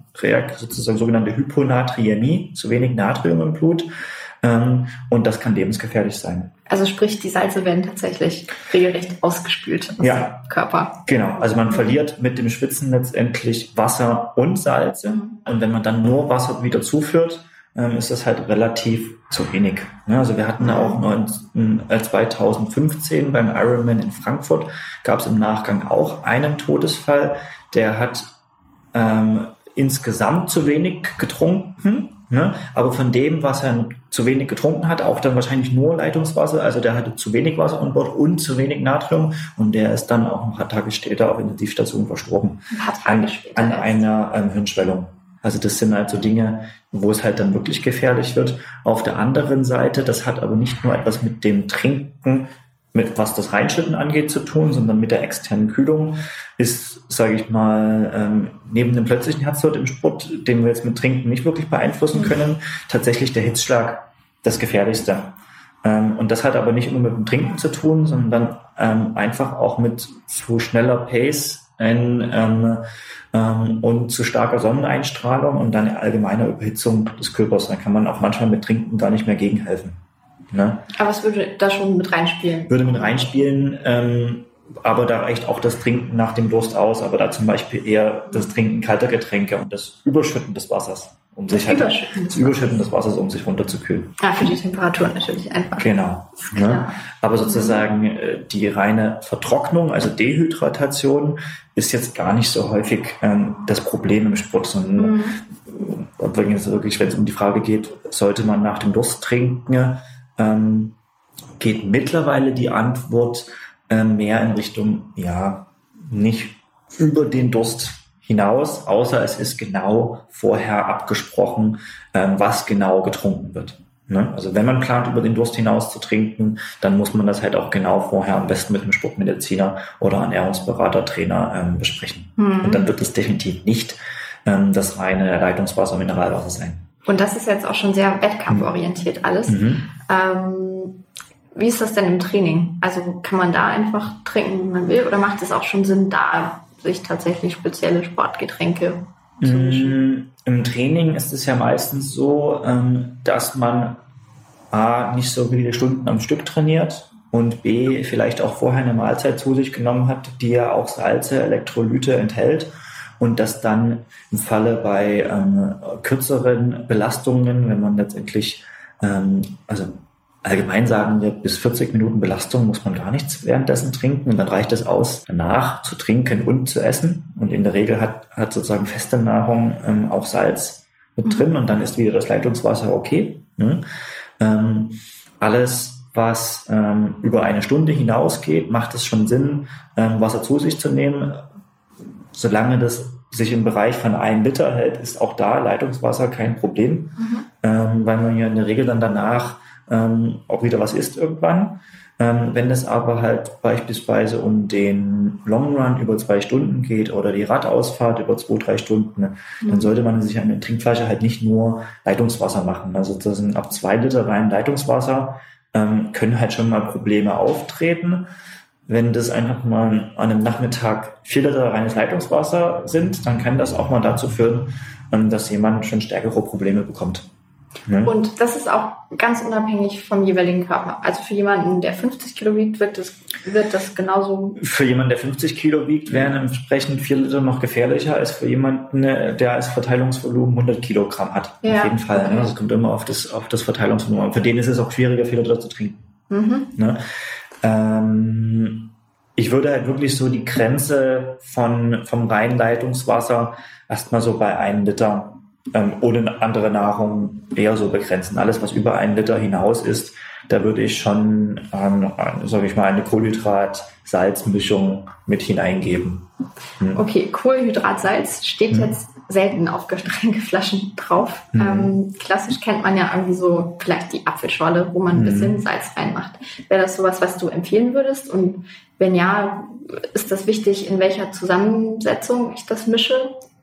sozusagen sogenannte Hyponatriämie, zu wenig Natrium im Blut. Ähm, und das kann lebensgefährlich sein. Also sprich, die Salze werden tatsächlich regelrecht ausgespült aus ja, dem Körper. Genau, also man verliert mit dem Schwitzen letztendlich Wasser und Salze. Mhm. Und wenn man dann nur Wasser wieder zuführt, ähm, ist das halt relativ zu wenig. Ja, also wir hatten auch 19, äh, 2015 beim Ironman in Frankfurt gab es im Nachgang auch einen Todesfall, der hat ähm, insgesamt zu wenig getrunken, ne? aber von dem, was er zu wenig getrunken hat, auch dann wahrscheinlich nur Leitungswasser, also der hatte zu wenig Wasser an Bord und zu wenig Natrium und der ist dann auch ein paar Tage später auf Intensivstation verstorben an, an einer ähm, Hirnschwellung. Also das sind halt so Dinge, wo es halt dann wirklich gefährlich wird. Auf der anderen Seite, das hat aber nicht nur etwas mit dem Trinken, mit was das Reinschütten angeht, zu tun, sondern mit der externen Kühlung ist, sage ich mal, ähm, neben dem plötzlichen Herztod im Sport, den wir jetzt mit Trinken nicht wirklich beeinflussen mhm. können, tatsächlich der Hitzschlag das Gefährlichste. Ähm, und das hat aber nicht nur mit dem Trinken zu tun, sondern ähm, einfach auch mit zu schneller Pace ein, ähm, ähm, und zu starker Sonneneinstrahlung und dann eine allgemeine Überhitzung des Körpers. Da kann man auch manchmal mit Trinken gar nicht mehr gegenhelfen. Ne? Aber es würde da schon mit reinspielen. Würde mit reinspielen, ähm, aber da reicht auch das Trinken nach dem Durst aus, aber da zum Beispiel eher das Trinken kalter Getränke und das Überschütten des Wassers um sich halt Überschütten das Überschütten des Wassers, um sich runterzukühlen. Ah, für die Temperatur natürlich einfach. Genau. Ne? Aber sozusagen äh, die reine Vertrocknung, also Dehydratation, ist jetzt gar nicht so häufig ähm, das Problem im Sport, sondern mhm. wirklich, wenn es um die Frage geht, sollte man nach dem Durst trinken, ähm, geht mittlerweile die Antwort äh, mehr in Richtung, ja, nicht über den Durst hinaus, außer es ist genau vorher abgesprochen, ähm, was genau getrunken wird. Ne? Also wenn man plant, über den Durst hinaus zu trinken, dann muss man das halt auch genau vorher am besten mit einem Sportmediziner oder Ernährungsberater, Trainer ähm, besprechen. Mhm. Und dann wird es definitiv nicht ähm, das reine Leitungswasser, Mineralwasser sein. Und das ist jetzt auch schon sehr wettkampforientiert alles. Mhm. Ähm, wie ist das denn im Training? Also kann man da einfach trinken, wie man will, oder macht es auch schon Sinn, da sich tatsächlich spezielle Sportgetränke zu mischen? Mm, Im Training ist es ja meistens so, ähm, dass man A, nicht so viele Stunden am Stück trainiert und B, vielleicht auch vorher eine Mahlzeit zu sich genommen hat, die ja auch Salze, Elektrolyte enthält und das dann im Falle bei ähm, kürzeren Belastungen, wenn man letztendlich, ähm, also Allgemein sagen wir, bis 40 Minuten Belastung muss man gar nichts währenddessen trinken und dann reicht es aus, danach zu trinken und zu essen. Und in der Regel hat, hat sozusagen feste Nahrung ähm, auch Salz mit mhm. drin und dann ist wieder das Leitungswasser okay. Ne? Ähm, alles, was ähm, über eine Stunde hinausgeht, macht es schon Sinn, ähm, Wasser zu sich zu nehmen. Solange das sich im Bereich von einem Liter hält, ist auch da Leitungswasser kein Problem, mhm. ähm, weil man ja in der Regel dann danach ähm, auch wieder was isst irgendwann. Ähm, wenn es aber halt beispielsweise um den Long Run über zwei Stunden geht oder die Radausfahrt über zwei, drei Stunden, ne, mhm. dann sollte man sich eine Trinkflasche halt nicht nur Leitungswasser machen. Also das sind ab zwei Liter rein Leitungswasser ähm, können halt schon mal Probleme auftreten. Wenn das einfach mal an einem Nachmittag vier Liter reines Leitungswasser sind, dann kann das auch mal dazu führen, ähm, dass jemand schon stärkere Probleme bekommt. Ne? Und das ist auch ganz unabhängig vom jeweiligen Körper. Also für jemanden, der 50 Kilo wiegt, wird es wird das genauso? Für jemanden, der 50 Kilo wiegt, wären entsprechend 4 Liter noch gefährlicher als für jemanden, der als Verteilungsvolumen 100 Kilogramm hat. Ja. Auf jeden Fall. Ne? Das kommt immer auf das, auf das Verteilungsvolumen. Für den ist es auch schwieriger, 4 Liter zu trinken. Mhm. Ne? Ähm, ich würde halt wirklich so die Grenze von, vom reinen Leitungswasser erstmal so bei einem Liter ähm, ohne andere Nahrung eher so begrenzen. Alles, was über einen Liter hinaus ist, da würde ich schon, ähm, sage ich mal, eine Kohlenhydrat-Salz-Mischung mit hineingeben. Hm. Okay, Kohlenhydrat-Salz steht hm. jetzt selten auf Getränkeflaschen drauf. Hm. Ähm, klassisch kennt man ja irgendwie so vielleicht die Apfelschorle, wo man ein hm. bisschen Salz reinmacht. Wäre das sowas, was du empfehlen würdest? Und wenn ja, ist das wichtig, in welcher Zusammensetzung ich das mische?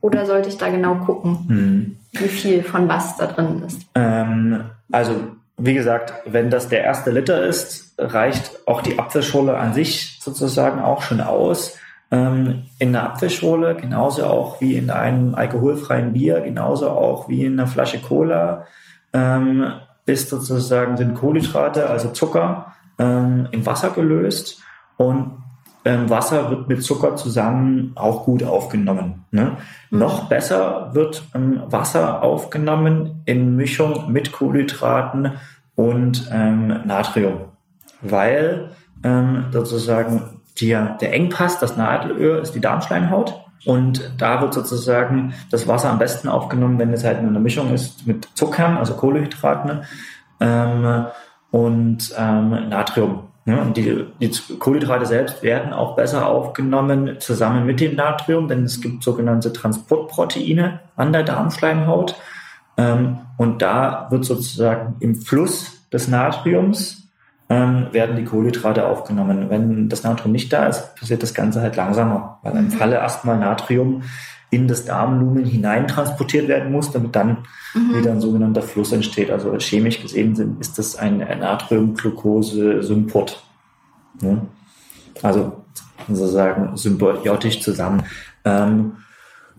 Oder sollte ich da genau gucken, mhm. wie viel von was da drin ist? Ähm, also, wie gesagt, wenn das der erste Liter ist, reicht auch die Apfelschorle an sich sozusagen auch schon aus. Ähm, in einer Apfelschorle, genauso auch wie in einem alkoholfreien Bier, genauso auch wie in einer Flasche Cola, ähm, ist sozusagen sind Kohlenhydrate, also Zucker, ähm, im Wasser gelöst und ähm, Wasser wird mit Zucker zusammen auch gut aufgenommen. Ne? Mhm. Noch besser wird ähm, Wasser aufgenommen in Mischung mit Kohlenhydraten und ähm, Natrium, weil ähm, sozusagen die, der Engpass, das Nadelöhr, ist die Darmschleimhaut. Und da wird sozusagen das Wasser am besten aufgenommen, wenn es halt in einer Mischung ist mit Zuckern, also Kohlenhydraten ähm, und ähm, Natrium. Ja, und die, die Kohlenhydrate selbst werden auch besser aufgenommen zusammen mit dem Natrium, denn es gibt sogenannte Transportproteine an der Darmschleimhaut. Ähm, und da wird sozusagen im Fluss des Natriums ähm, werden die Kohlenhydrate aufgenommen. Wenn das Natrium nicht da ist, passiert das Ganze halt langsamer, weil im mhm. Falle erstmal Natrium in das Darmlumen hineintransportiert werden muss, damit dann mhm. wieder ein sogenannter Fluss entsteht. Also chemisch gesehen ist das ein Natrium-Glucose-Symport. Ja? Also sozusagen symbiotisch zusammen. Ähm,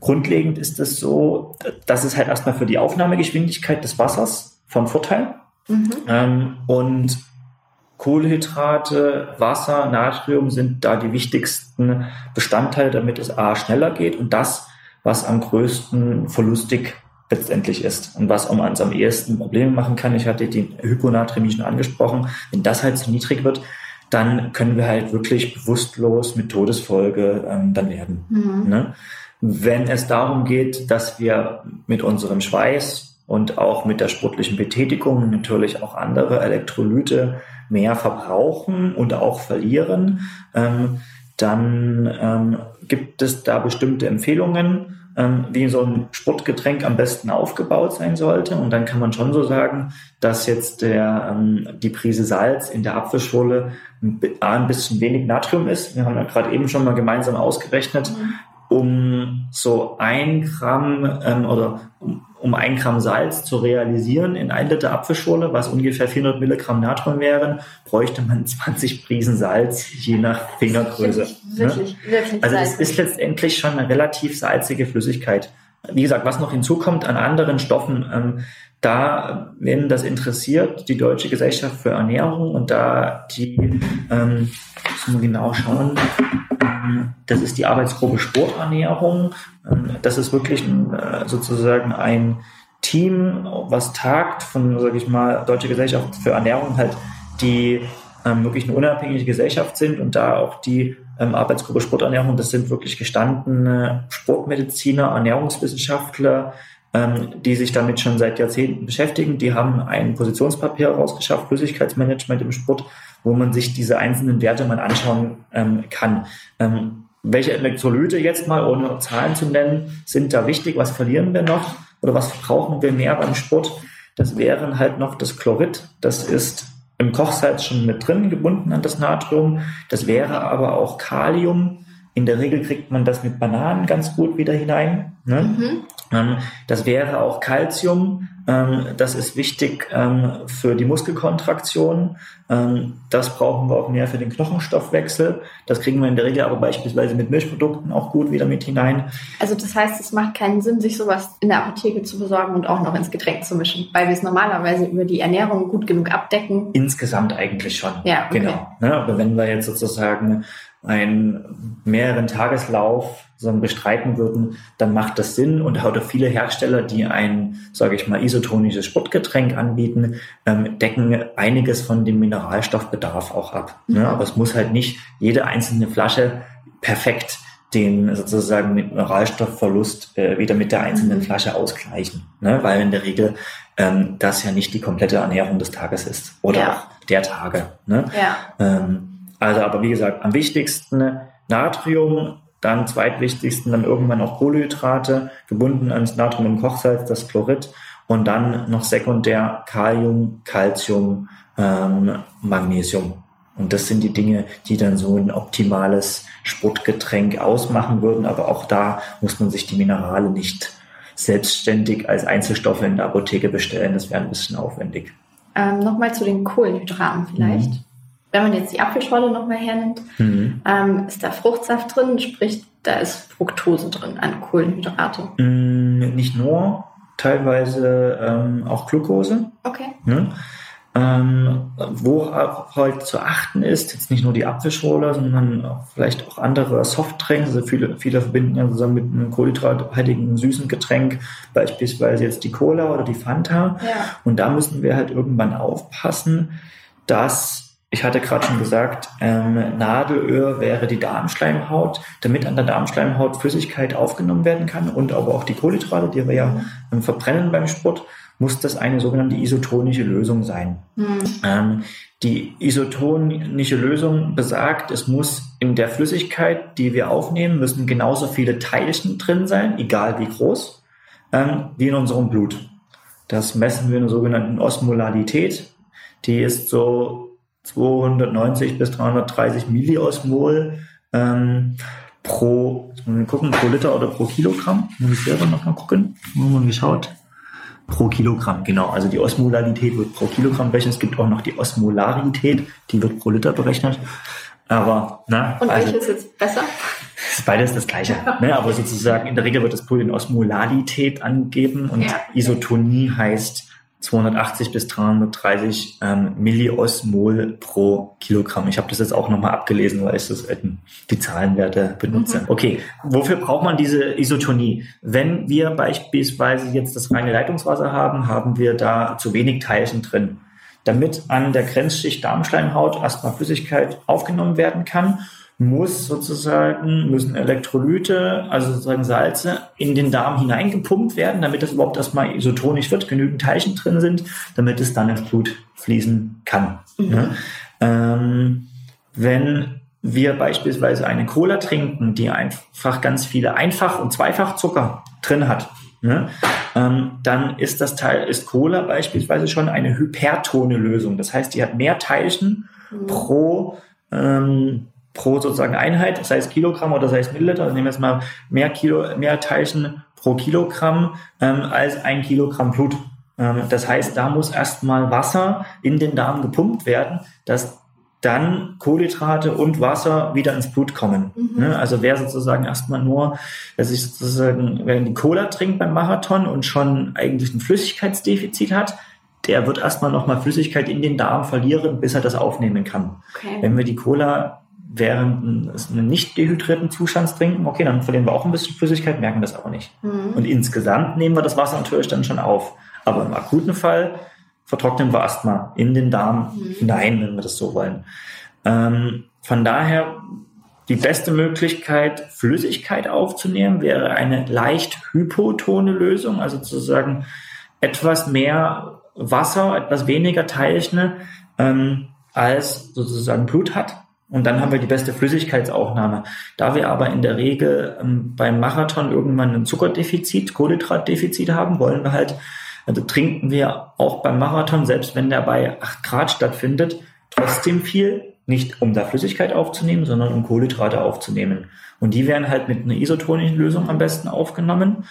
grundlegend ist es so, dass es halt erstmal für die Aufnahmegeschwindigkeit des Wassers von Vorteil. Mhm. Ähm, und Kohlenhydrate, Wasser, Natrium sind da die wichtigsten Bestandteile, damit es A schneller geht und das was am größten verlustig letztendlich ist und was um uns am ehesten Probleme machen kann. Ich hatte den Hyponatremie schon angesprochen. Wenn das halt zu niedrig wird, dann können wir halt wirklich bewusstlos mit Todesfolge ähm, dann werden. Mhm. Ne? Wenn es darum geht, dass wir mit unserem Schweiß und auch mit der sportlichen Betätigung natürlich auch andere Elektrolyte mehr verbrauchen und auch verlieren, ähm, dann ähm, gibt es da bestimmte Empfehlungen, ähm, wie so ein Sportgetränk am besten aufgebaut sein sollte. Und dann kann man schon so sagen, dass jetzt der, ähm, die Prise Salz in der Apfelschorle ein bisschen wenig Natrium ist. Wir haben ja gerade eben schon mal gemeinsam ausgerechnet, mhm. um so ein Gramm ähm, oder um, um ein Gramm Salz zu realisieren in ein Liter Apfelschorle, was ungefähr 400 Milligramm Natrium wären, bräuchte man 20 Prisen Salz, je nach Fingergröße. Wirklich, ne? wirklich also es ist letztendlich schon eine relativ salzige Flüssigkeit. Wie gesagt, was noch hinzukommt an anderen Stoffen, ähm, da, wenn das interessiert, die Deutsche Gesellschaft für Ernährung und da die, ähm, müssen wir genau schauen, das ist die Arbeitsgruppe Sporternährung. Ähm, das ist wirklich äh, sozusagen ein Team, was tagt von, sage ich mal, Deutsche Gesellschaft für Ernährung halt, die ähm, wirklich eine unabhängige Gesellschaft sind und da auch die ähm, Arbeitsgruppe Sporternährung, das sind wirklich gestandene Sportmediziner, Ernährungswissenschaftler, ähm, die sich damit schon seit Jahrzehnten beschäftigen. Die haben ein Positionspapier rausgeschafft, Flüssigkeitsmanagement im Sport, wo man sich diese einzelnen Werte mal anschauen ähm, kann. Ähm, welche Elektrolyte jetzt mal, ohne Zahlen zu nennen, sind da wichtig? Was verlieren wir noch? Oder was brauchen wir mehr beim Sport? Das wären halt noch das Chlorid. Das ist im Kochsalz schon mit drin, gebunden an das Natrium. Das wäre aber auch Kalium. In der Regel kriegt man das mit Bananen ganz gut wieder hinein. Ne? Mhm. Ähm, das wäre auch Calcium. Ähm, das ist wichtig ähm, für die Muskelkontraktion. Das brauchen wir auch mehr für den Knochenstoffwechsel. Das kriegen wir in der Regel aber beispielsweise mit Milchprodukten auch gut wieder mit hinein. Also das heißt, es macht keinen Sinn, sich sowas in der Apotheke zu besorgen und auch noch ins Getränk zu mischen, weil wir es normalerweise über die Ernährung gut genug abdecken. Insgesamt eigentlich schon. Ja, okay. genau. Ne, aber wenn wir jetzt sozusagen einen mehreren Tageslauf so bestreiten würden, dann macht das Sinn. Und auch viele Hersteller, die ein, sage ich mal, isotonisches Sportgetränk anbieten, ähm, decken einiges von dem Mineralstoffbedarf auch ab. Ne? Aber es muss halt nicht jede einzelne Flasche perfekt den sozusagen Mineralstoffverlust äh, wieder mit der einzelnen mhm. Flasche ausgleichen. Ne? Weil in der Regel ähm, das ja nicht die komplette Ernährung des Tages ist oder ja. auch der Tage. Ne? Ja. Ähm, also aber wie gesagt, am wichtigsten Natrium, dann zweitwichtigsten dann irgendwann auch Kohlenhydrate, gebunden ans Natrium im Kochsalz, das Chlorid und dann noch sekundär Kalium, Calcium, ähm, Magnesium. Und das sind die Dinge, die dann so ein optimales Sportgetränk ausmachen würden. Aber auch da muss man sich die Minerale nicht selbstständig als Einzelstoffe in der Apotheke bestellen. Das wäre ein bisschen aufwendig. Ähm, Nochmal zu den Kohlenhydraten vielleicht. Mhm wenn man jetzt die Apfelschorle nochmal hernimmt, mhm. ähm, ist da Fruchtsaft drin, sprich, da ist Fructose drin an Kohlenhydrate. Mhm, nicht nur, teilweise ähm, auch Glucose. Okay. Ne? Ähm, wo auch halt zu achten ist, jetzt nicht nur die Apfelschorle, sondern auch vielleicht auch andere Softdrinks. Also viele, viele verbinden ja zusammen mit einem kohlenhydrathaltigen süßen Getränk, beispielsweise jetzt die Cola oder die Fanta. Ja. Und da müssen wir halt irgendwann aufpassen, dass ich hatte gerade schon gesagt, ähm, Nadelöhr wäre die Darmschleimhaut, damit an der Darmschleimhaut Flüssigkeit aufgenommen werden kann und aber auch die Kohlenhydrate, die wir ja ähm, verbrennen beim Sport, muss das eine sogenannte isotonische Lösung sein. Mhm. Ähm, die isotonische Lösung besagt, es muss in der Flüssigkeit, die wir aufnehmen, müssen genauso viele Teilchen drin sein, egal wie groß, ähm, wie in unserem Blut. Das messen wir in der sogenannten Osmolarität. Die ist so 290 bis 330 Milliosmol ähm, pro, wir gucken, pro Liter oder pro Kilogramm. Muss ich selber noch mal gucken. Mal geschaut. Pro Kilogramm, genau. Also die Osmolarität wird pro Kilogramm berechnet. Es gibt auch noch die Osmolarität, die wird pro Liter berechnet. Aber, na. Und also, welche ist jetzt besser? Ist beides das Gleiche. ne? Aber sozusagen in der Regel wird das Pool in Osmolarität angegeben und Ja. Isotonie heißt 280 bis 330 ähm, Milliosmol pro Kilogramm. Ich habe das jetzt auch nochmal abgelesen, weil ich das ähm, die Zahlenwerte benutze. Mhm. Okay, wofür braucht man diese Isotonie? Wenn wir beispielsweise jetzt das reine Leitungswasser haben, haben wir da zu wenig Teilchen drin. Damit an der Grenzschicht Darmschleimhaut erstmal Flüssigkeit aufgenommen werden kann, muss sozusagen, müssen Elektrolyte, also sozusagen Salze, in den Darm hineingepumpt werden, damit das überhaupt erstmal isotonisch wird, genügend Teilchen drin sind, damit es dann ins Blut fließen kann. Mhm. Ne? Ähm, wenn wir beispielsweise eine Cola trinken, die einfach ganz viele Einfach- und Zweifachzucker drin hat, ne, ähm, dann ist das Teil, ist Cola beispielsweise schon eine hypertone Lösung. Das heißt, die hat mehr Teilchen Mhm. pro ähm, pro sozusagen Einheit, sei es Kilogramm oder sei es Milliliter, also nehmen wir jetzt mal mehr Kilo, mehr Teilchen pro Kilogramm ähm, als ein Kilogramm Blut. Ähm, das heißt, da muss erstmal Wasser in den Darm gepumpt werden, dass dann Kohlenhydrate und Wasser wieder ins Blut kommen. Mhm. Ne? Also wer sozusagen erstmal nur, wer sich sozusagen, wer die Cola trinkt beim Marathon und schon eigentlich ein Flüssigkeitsdefizit hat, der wird erstmal nochmal Flüssigkeit in den Darm verlieren, bis er das aufnehmen kann. Okay. Wenn wir die Cola während eines nicht dehydrierten Zustands trinken, okay, dann verlieren wir auch ein bisschen Flüssigkeit, merken das aber nicht. Mhm. Und insgesamt nehmen wir das Wasser natürlich dann schon auf. Aber im akuten Fall vertrocknen wir erstmal in den Darm Mhm. hinein, wenn wir das so wollen. Ähm, von daher, die beste Möglichkeit, Flüssigkeit aufzunehmen, wäre eine leicht hypotone Lösung, also sozusagen etwas mehr Wasser, etwas weniger Teilchen, ähm, als sozusagen Blut hat. Und dann haben wir die beste Flüssigkeitsaufnahme. Da wir aber in der Regel ähm, beim Marathon irgendwann ein Zuckerdefizit, Kohlenhydratdefizit haben, wollen wir halt, also trinken wir auch beim Marathon, selbst wenn der bei 8 Grad stattfindet, trotzdem viel, nicht um da Flüssigkeit aufzunehmen, sondern um Kohlenhydrate aufzunehmen. Und die werden halt mit einer isotonischen Lösung am besten aufgenommen.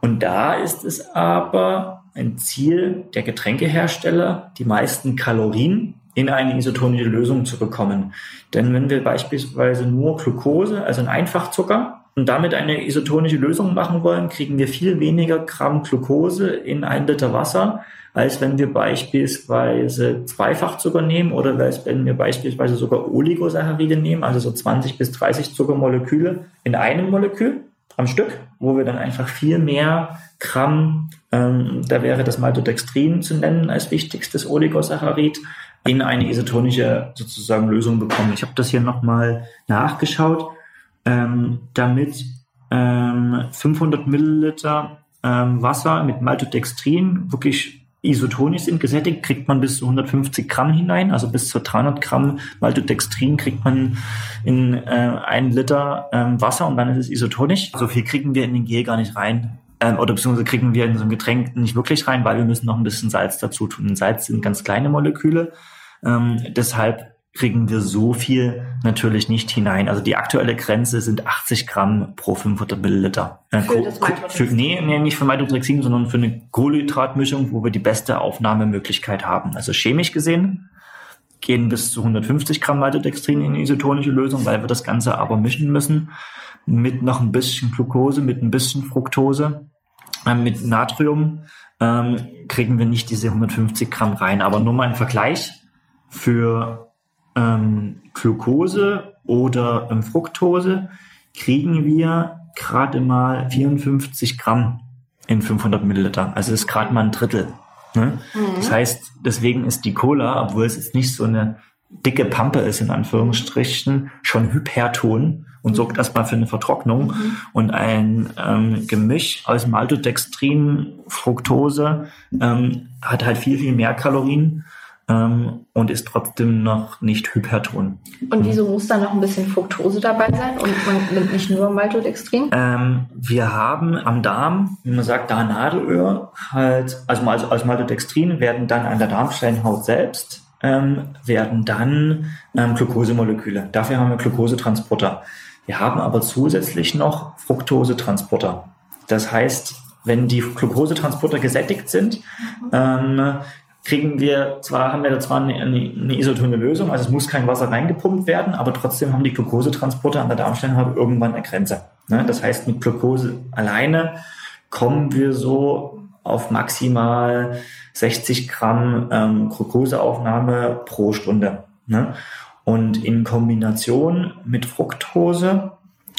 Und da ist es aber ein Ziel der Getränkehersteller, die meisten Kalorien in eine isotonische Lösung zu bekommen. Denn wenn wir beispielsweise nur Glucose, also ein Einfachzucker, und damit eine isotonische Lösung machen wollen, kriegen wir viel weniger Gramm Glucose in ein Liter Wasser, als wenn wir beispielsweise Zweifachzucker nehmen oder wenn wir beispielsweise sogar Oligosaccharide nehmen, also so 20 bis 30 Zuckermoleküle in einem Molekül am Stück, wo wir dann einfach viel mehr Gramm, ähm, da wäre das Maltodextrin zu nennen als wichtigstes Oligosaccharid, in eine isotonische sozusagen Lösung bekommen. Ich habe das hier nochmal nachgeschaut, ähm, damit ähm, 500 Milliliter ähm, Wasser mit Maltodextrin wirklich isotonisch sind, gesättigt, kriegt man bis zu 150 Gramm hinein, also bis zu 300 Gramm Maltodextrin kriegt man in äh, ein Liter ähm, Wasser und dann ist es isotonisch. So viel kriegen wir in den Gel gar nicht rein. Ähm, oder beziehungsweise kriegen wir in so ein Getränk nicht wirklich rein, weil wir müssen noch ein bisschen Salz dazu tun. Salz sind ganz kleine Moleküle. Ähm, deshalb kriegen wir so viel natürlich nicht hinein. Also die aktuelle Grenze sind 80 Gramm pro 500 Milliliter. Äh, für das für, nee, nee, nicht für Maltodexin, sondern für eine Kohlenhydratmischung, wo wir die beste Aufnahmemöglichkeit haben. Also chemisch gesehen gehen bis zu 150 Gramm Maltodextrin in die isotonische Lösung, weil wir das Ganze aber mischen müssen mit noch ein bisschen Glucose, mit ein bisschen Fructose, äh, mit Natrium ähm, kriegen wir nicht diese 150 Gramm rein. Aber nur mal ein Vergleich für ähm, Glucose oder ähm, Fructose kriegen wir gerade mal 54 Gramm in 500 Milliliter. Also ist gerade mal ein Drittel. Ne? Mhm. Das heißt, deswegen ist die Cola, obwohl es jetzt nicht so eine dicke Pampe ist, in Anführungsstrichen, schon hyperton und sorgt erstmal für eine Vertrocknung. Mhm. Und ein ähm, Gemisch aus Maltodextrin, Fructose ähm, hat halt viel, viel mehr Kalorien ähm, und ist trotzdem noch nicht hyperton. Und wieso muss da noch ein bisschen Fructose dabei sein und man nimmt nicht nur Maltodextrin? Ähm, wir haben am Darm, wie man sagt, da Nadelöhr, halt, also als, als Maltodextrin werden dann an der Darmsteinhaut selbst ähm, werden dann ähm, Glukosemoleküle. Dafür haben wir Glukosetransporter. Wir haben aber zusätzlich noch Fructosetransporter. Das heißt, wenn die Glukosetransporter gesättigt sind, ähm, kriegen wir zwar, haben wir da zwar eine, eine isotone Lösung, also es muss kein Wasser reingepumpt werden, aber trotzdem haben die Glukosetransporter an der Darmsteinhaut irgendwann eine Grenze. Ne? Das heißt, mit Glukose alleine kommen wir so auf maximal 60 Gramm ähm, Glukoseaufnahme pro Stunde. Ne? Und in Kombination mit Fructose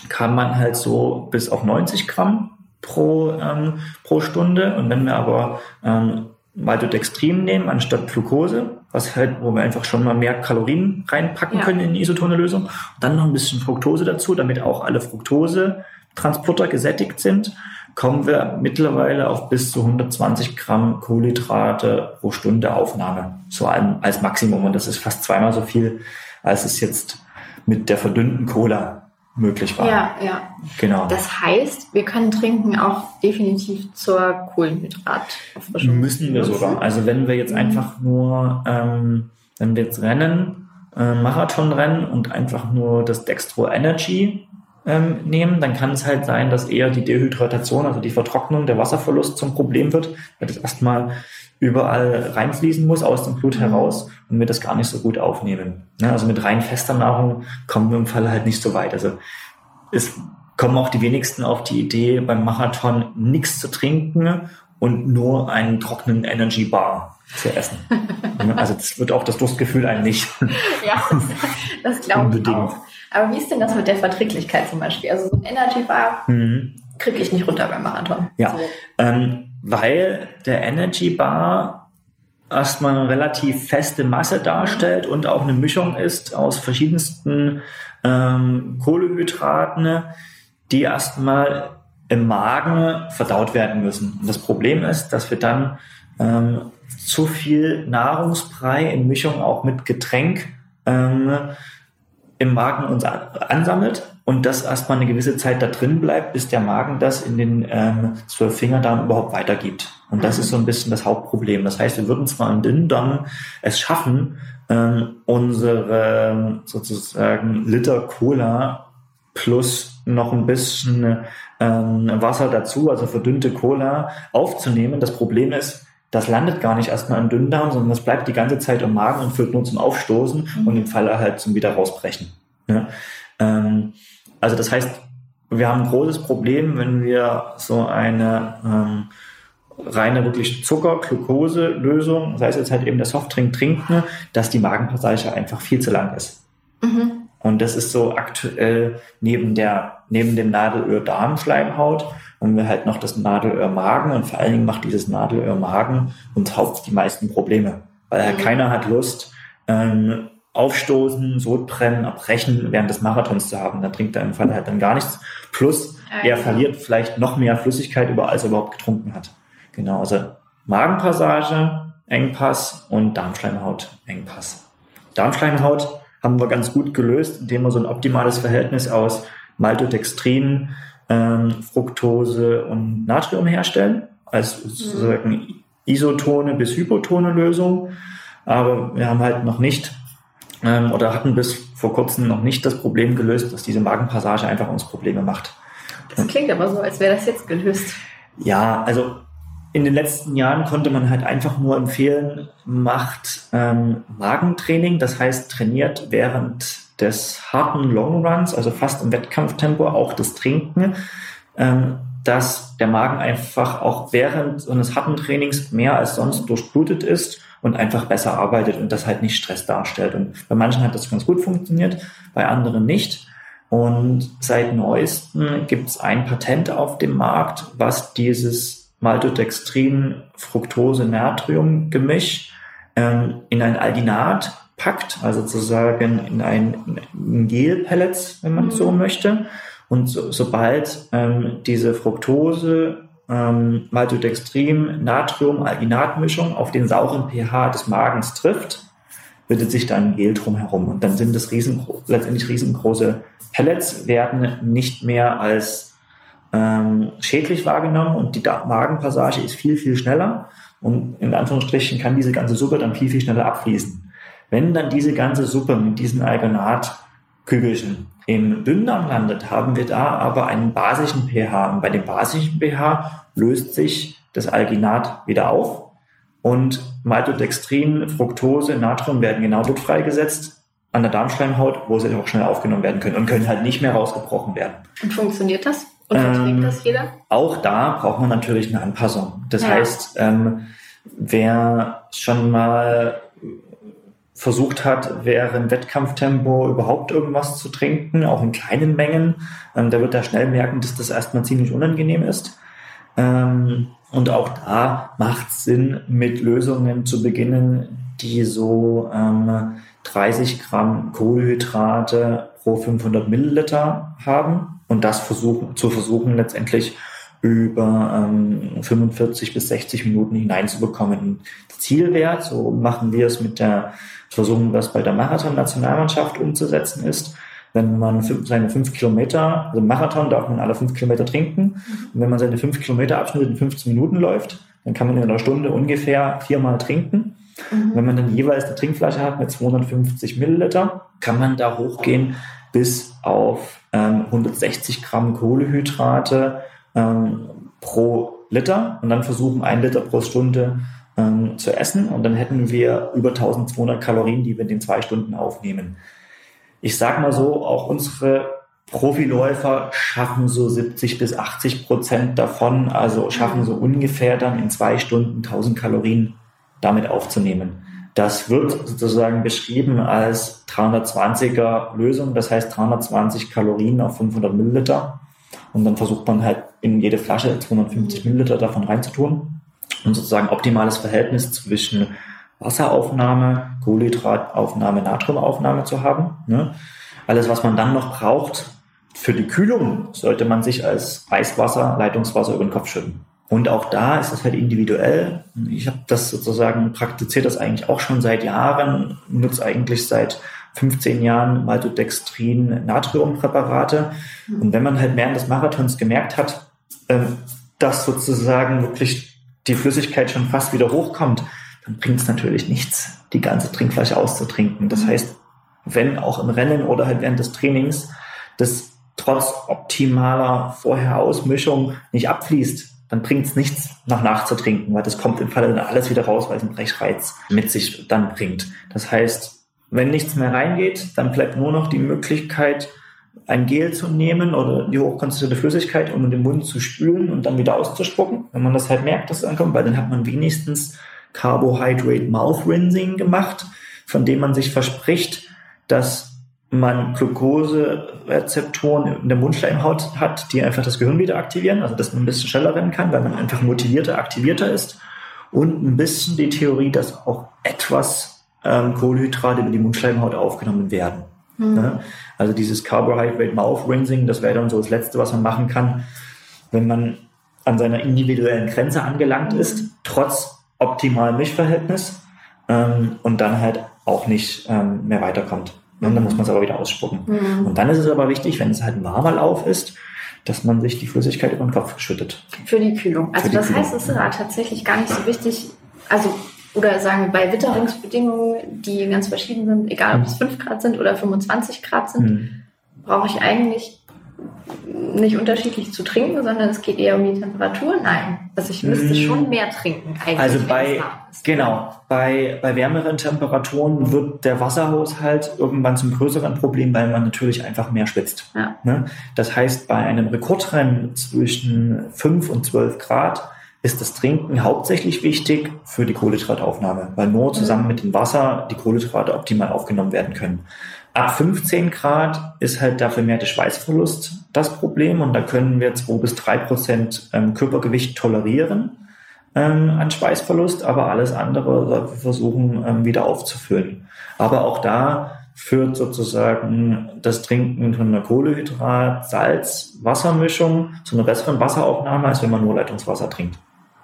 kann man halt so bis auf 90 Gramm pro, ähm, pro Stunde. Und wenn wir aber ähm, Maltodextrin nehmen anstatt Glucose, was halt, wo wir einfach schon mal mehr Kalorien reinpacken ja. können in die isotone Lösung. Und dann noch ein bisschen Fructose dazu, damit auch alle Fructose-Transporter gesättigt sind, kommen wir mittlerweile auf bis zu 120 Gramm Kohlenhydrate pro Stunde Aufnahme, so als Maximum. Und das ist fast zweimal so viel, als es jetzt mit der verdünnten Cola möglich war. Ja, ja. Genau. Das heißt, wir können trinken auch definitiv zur Kohlenhydratauffrischung. Müssen wir sogar. Also wenn wir jetzt mhm. einfach nur, ähm, wenn wir jetzt rennen, äh, Marathon rennen und einfach nur das Dextro Energy ähm, nehmen, dann kann es halt sein, dass eher die Dehydratation, also die Vertrocknung, der Wasserverlust zum Problem wird, weil das erstmal überall reinfließen muss aus dem Blut mhm. heraus und wir das gar nicht so gut aufnehmen. Ja, also mit rein fester Nahrung kommen wir im Fall halt nicht so weit. Also es kommen auch die wenigsten auf die Idee, beim Marathon nichts zu trinken und nur einen trockenen Energy Bar zu essen. also das wird auch das Durstgefühl eigentlich. ja, das, das glaube ich auch. Aber wie ist denn das mit der Verträglichkeit zum Beispiel? Also so ein Energy Bar mhm. kriege ich nicht runter beim Marathon. Ja, so. ähm, weil der Energy Bar erstmal eine relativ feste Masse darstellt und auch eine Mischung ist aus verschiedensten ähm, Kohlehydraten, die erstmal im Magen verdaut werden müssen. Und das Problem ist, dass wir dann ähm, zu viel Nahrungsbrei in Mischung auch mit Getränk ähm, im Magen uns ansammelt und das erstmal eine gewisse Zeit da drin bleibt, bis der Magen das in den ähm, Zwölffingerdarm überhaupt weitergibt. Und das ist so ein bisschen das Hauptproblem. Das heißt, wir würden zwar im Dünndarm es schaffen, ähm, unsere sozusagen Liter Cola plus noch ein bisschen ähm, Wasser dazu, also verdünnte Cola, aufzunehmen. Das Problem ist, das landet gar nicht erstmal im Dünndarm, sondern das bleibt die ganze Zeit im Magen und führt nur zum Aufstoßen mhm. und im Falle halt zum wieder rausbrechen. Ja? Ähm, also das heißt, wir haben ein großes Problem, wenn wir so eine ähm, reine wirklich Zucker, Glucose Lösung, sei es jetzt halt eben der Softdrink trinken, dass die Magenpassage einfach viel zu lang ist. Mhm. Und das ist so aktuell neben der, neben dem Nadelöhr Darmschleimhaut haben wir halt noch das Nadelöhr Magen und vor allen Dingen macht dieses Nadelöhr Magen uns haupt die meisten Probleme. Weil halt mhm. keiner hat Lust, ähm, aufstoßen, Sodbrennen, abbrechen während des Marathons zu haben. Da trinkt er im Fall halt dann gar nichts. Plus, er verliert vielleicht noch mehr Flüssigkeit über, als er überhaupt getrunken hat. Genau, also Magenpassage, Engpass und Darmschleimhaut, Engpass. Darmschleimhaut haben wir ganz gut gelöst, indem wir so ein optimales Verhältnis aus Maltodextrin, ähm, Fructose und Natrium herstellen, als sozusagen isotone bis hypotone Lösung. Aber wir haben halt noch nicht ähm, oder hatten bis vor kurzem noch nicht das Problem gelöst, dass diese Magenpassage einfach uns Probleme macht. Das klingt aber so, als wäre das jetzt gelöst. Ja, also in den letzten Jahren konnte man halt einfach nur empfehlen, macht ähm, Magentraining, das heißt trainiert während des harten Longruns, also fast im Wettkampftempo, auch das Trinken, ähm, dass der Magen einfach auch während so eines harten Trainings mehr als sonst durchblutet ist und einfach besser arbeitet und das halt nicht Stress darstellt. Und bei manchen hat das ganz gut funktioniert, bei anderen nicht. Und seit neuestem gibt es ein Patent auf dem Markt, was dieses Maltodextrin, Fructose, Natrium Gemisch ähm, in ein Aldinat packt, also sozusagen in ein, in Gel-Pellets, wenn man mhm. so möchte. Und so, sobald ähm, diese Fructose, ähm, Maltodextrin, Natrium, Alginatmischung auf den sauren pH des Magens trifft, bildet sich dann ein Gel drumherum. Und dann sind es riesengro letztendlich riesengroße Pellets, werden nicht mehr als ähm, schädlich wahrgenommen und die Magenpassage ist viel, viel schneller und in Anführungsstrichen kann diese ganze Suppe dann viel, viel schneller abfließen. Wenn dann diese ganze Suppe mit diesen Algonatkügelchen im Dünndarm landet, haben wir da aber einen basischen pH. Und bei dem basischen pH löst sich das Alginat wieder auf und Maltodextrin, Fructose, Natrium werden genau dort freigesetzt an der Darmschleimhaut, wo sie auch schnell aufgenommen werden können und können halt nicht mehr rausgebrochen werden. Und funktioniert das? Und verträgt ähm, das jeder? Auch da braucht man natürlich eine Anpassung. Das ja. heißt, ähm, wer schon mal versucht hat, während Wettkampftempo überhaupt irgendwas zu trinken, auch in kleinen Mengen, ähm, der wird da schnell merken, dass das erstmal ziemlich unangenehm ist. Ähm, und auch da macht es Sinn, mit Lösungen zu beginnen, die so ähm, 30 Gramm Kohlenhydrate pro 500 Milliliter haben und das versuchen, zu versuchen, letztendlich über ähm, 45 bis 60 Minuten hineinzubekommen. Zielwert, so machen wir es mit der, versuchen wir es bei der Marathon-Nationalmannschaft umzusetzen, ist, wenn man seine fünf Kilometer, also Marathon darf man alle fünf Kilometer trinken, und wenn man seine fünf Kilometer Abschnitte in 15 Minuten läuft, dann kann man in einer Stunde ungefähr viermal trinken. Mhm. Wenn man dann jeweils eine Trinkflasche hat mit 250 Milliliter, kann man da hochgehen bis auf ähm, 160 Gramm Kohlehydrate ähm, pro Liter und dann versuchen, ein Liter pro Stunde ähm, zu essen und dann hätten wir über 1200 Kalorien, die wir in den zwei Stunden aufnehmen. Ich sage mal so, auch unsere Profiläufer schaffen so 70 bis 80 Prozent davon, also schaffen so ungefähr dann in zwei Stunden 1000 Kalorien damit aufzunehmen. Das wird sozusagen beschrieben als 320er Lösung, das heißt 320 Kalorien auf 500 Milliliter. Und dann versucht man halt in jede Flasche 250 Milliliter davon reinzutun, um sozusagen optimales Verhältnis zwischen Wasseraufnahme, Kohlenhydrataufnahme, Natriumaufnahme zu haben. Ne? Alles, was man dann noch braucht für die Kühlung, sollte man sich als Eiswasser, Leitungswasser über den Kopf schütten. Und auch da ist es halt individuell. Ich habe das sozusagen, praktiziert das eigentlich auch schon seit Jahren, nutze eigentlich seit 15 Jahren Maltodextrin Natriumpräparate. Und wenn man halt während des Marathons gemerkt hat, ähm, dass sozusagen wirklich die Flüssigkeit schon fast wieder hochkommt, dann bringt es natürlich nichts, die ganze Trinkflasche auszutrinken. Das heißt, wenn auch im Rennen oder halt während des Trainings das trotz optimaler Vorher-Ausmischung nicht abfließt, dann bringt es nichts, nach nachzutrinken, weil das kommt im Falle dann alles wieder raus, weil es einen Brechreiz mit sich dann bringt. Das heißt, wenn nichts mehr reingeht, dann bleibt nur noch die Möglichkeit, ein Gel zu nehmen oder die hochkonzentrierte Flüssigkeit, um in den Mund zu spülen und dann wieder auszuspucken. Wenn man das halt merkt, dass es ankommt, weil dann hat man wenigstens Carbohydrate Mouth Rinsing gemacht, von dem man sich verspricht, dass man Glukoserezeptoren in der Mundschleimhaut hat, die einfach das Gehirn wieder aktivieren, also dass man ein bisschen schneller rennen kann, weil man einfach motivierter, aktivierter ist. Und ein bisschen die Theorie, dass auch etwas ähm, Kohlenhydrate über die Mundschleimhaut aufgenommen werden. Mhm. Ja? Also dieses Carbohydrate Mouth Rinsing, das wäre dann so das Letzte, was man machen kann, wenn man an seiner individuellen Grenze angelangt ist, trotz optimalem Mischverhältnis ähm, und dann halt auch nicht ähm, mehr weiterkommt. Und dann muss man es aber wieder ausspucken. Mhm. Und dann ist es aber wichtig, wenn es halt ein warmer Lauf ist, dass man sich die Flüssigkeit über den Kopf schüttet. Für die Kühlung. Also die das Kühlung. heißt, es ist ja tatsächlich gar nicht so wichtig, also oder sagen wir bei Witterungsbedingungen, die ganz verschieden sind, egal ob es 5 Grad sind oder 25 Grad sind, mhm. brauche ich eigentlich nicht unterschiedlich zu trinken, sondern es geht eher um die Temperatur? Nein. Also ich müsste mm. schon mehr trinken eigentlich. Also bei, genau, bei, bei wärmeren Temperaturen wird der Wasserhaushalt irgendwann zum größeren Problem, weil man natürlich einfach mehr schwitzt. Ja. Ne? Das heißt, bei einem Rekordrennen zwischen 5 und 12 Grad ist das Trinken hauptsächlich wichtig für die Kohlenhydrataufnahme, weil nur zusammen mhm. mit dem Wasser die Kohlenhydrate optimal aufgenommen werden können. Ab 15 Grad ist halt der vermehrte Schweißverlust das Problem und da können wir 2 bis 3 Prozent ähm, Körpergewicht tolerieren ähm, an Schweißverlust, aber alles andere versuchen ähm, wieder aufzufüllen. Aber auch da führt sozusagen das Trinken von einer Kohlehydrat, Salz, Wassermischung zu einer besseren Wasseraufnahme, als wenn man nur Leitungswasser trinkt.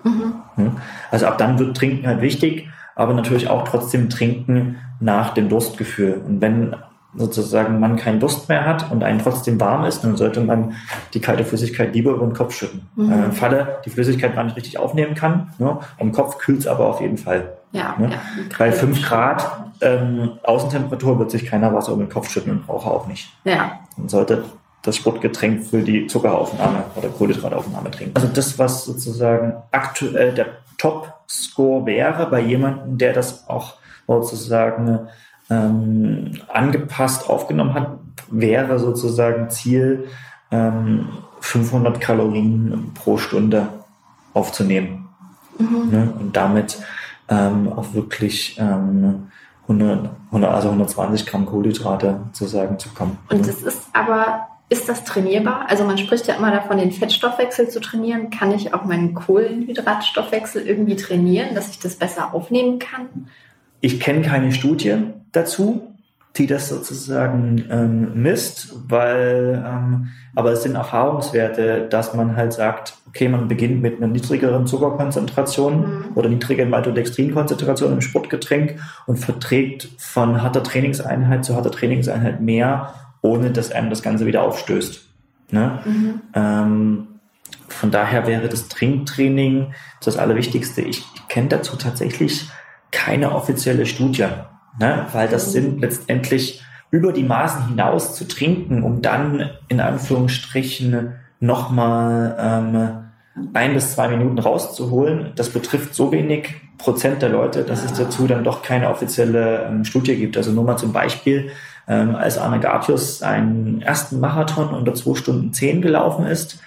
Mhm. Also ab dann wird Trinken halt wichtig, aber natürlich auch trotzdem Trinken nach dem Durstgefühl. Und wenn sozusagen man keinen Durst mehr hat und einen trotzdem warm ist, dann sollte man die kalte Flüssigkeit lieber über den Kopf schütten. Mhm. Äh, Falle die Flüssigkeit man nicht richtig aufnehmen kann, ne, am Kopf kühlt es aber auf jeden Fall. Ja, ne? ja Bei 5 Grad ähm, Außentemperatur wird sich keiner Wasser über den Kopf schütten und braucht auch nicht. Ja. Man sollte das Sportgetränk für die Zuckeraufnahme oder Kohlenhydrataufnahme trinken. Also das, was sozusagen aktuell der Top-Score wäre bei jemandem, der das auch sozusagen ähm, angepasst aufgenommen hat, wäre sozusagen Ziel, ähm, 500 Kalorien pro Stunde aufzunehmen. Mhm. Ne? Und damit ähm, auch wirklich ähm, 100, 100, also 120 Gramm Kohlenhydrate sozusagen zu kommen. Und das ist aber, ist das trainierbar? Also man spricht ja immer davon, den Fettstoffwechsel zu trainieren. Kann ich auch meinen Kohlenhydratstoffwechsel irgendwie trainieren, dass ich das besser aufnehmen kann? Ich kenne keine Studie dazu, die das sozusagen ähm, misst, weil, ähm, aber es sind Erfahrungswerte, dass man halt sagt, okay, man beginnt mit einer niedrigeren Zuckerkonzentration mhm. oder niedrigeren Maltodextrinkonzentration im Sportgetränk und verträgt von harter Trainingseinheit zu harter Trainingseinheit mehr, ohne dass einem das Ganze wieder aufstößt. Ne? Mhm. Ähm, von daher wäre das Trinktraining das Allerwichtigste. Ich, ich kenne dazu tatsächlich keine offizielle Studie, ne? weil das sind letztendlich über die Maßen hinaus zu trinken, um dann in Anführungsstrichen nochmal ähm, ein bis zwei Minuten rauszuholen. Das betrifft so wenig Prozent der Leute, dass es dazu dann doch keine offizielle ähm, Studie gibt. Also nur mal zum Beispiel, ähm, als Arne Gartius einen ersten Marathon unter zwei Stunden zehn gelaufen ist,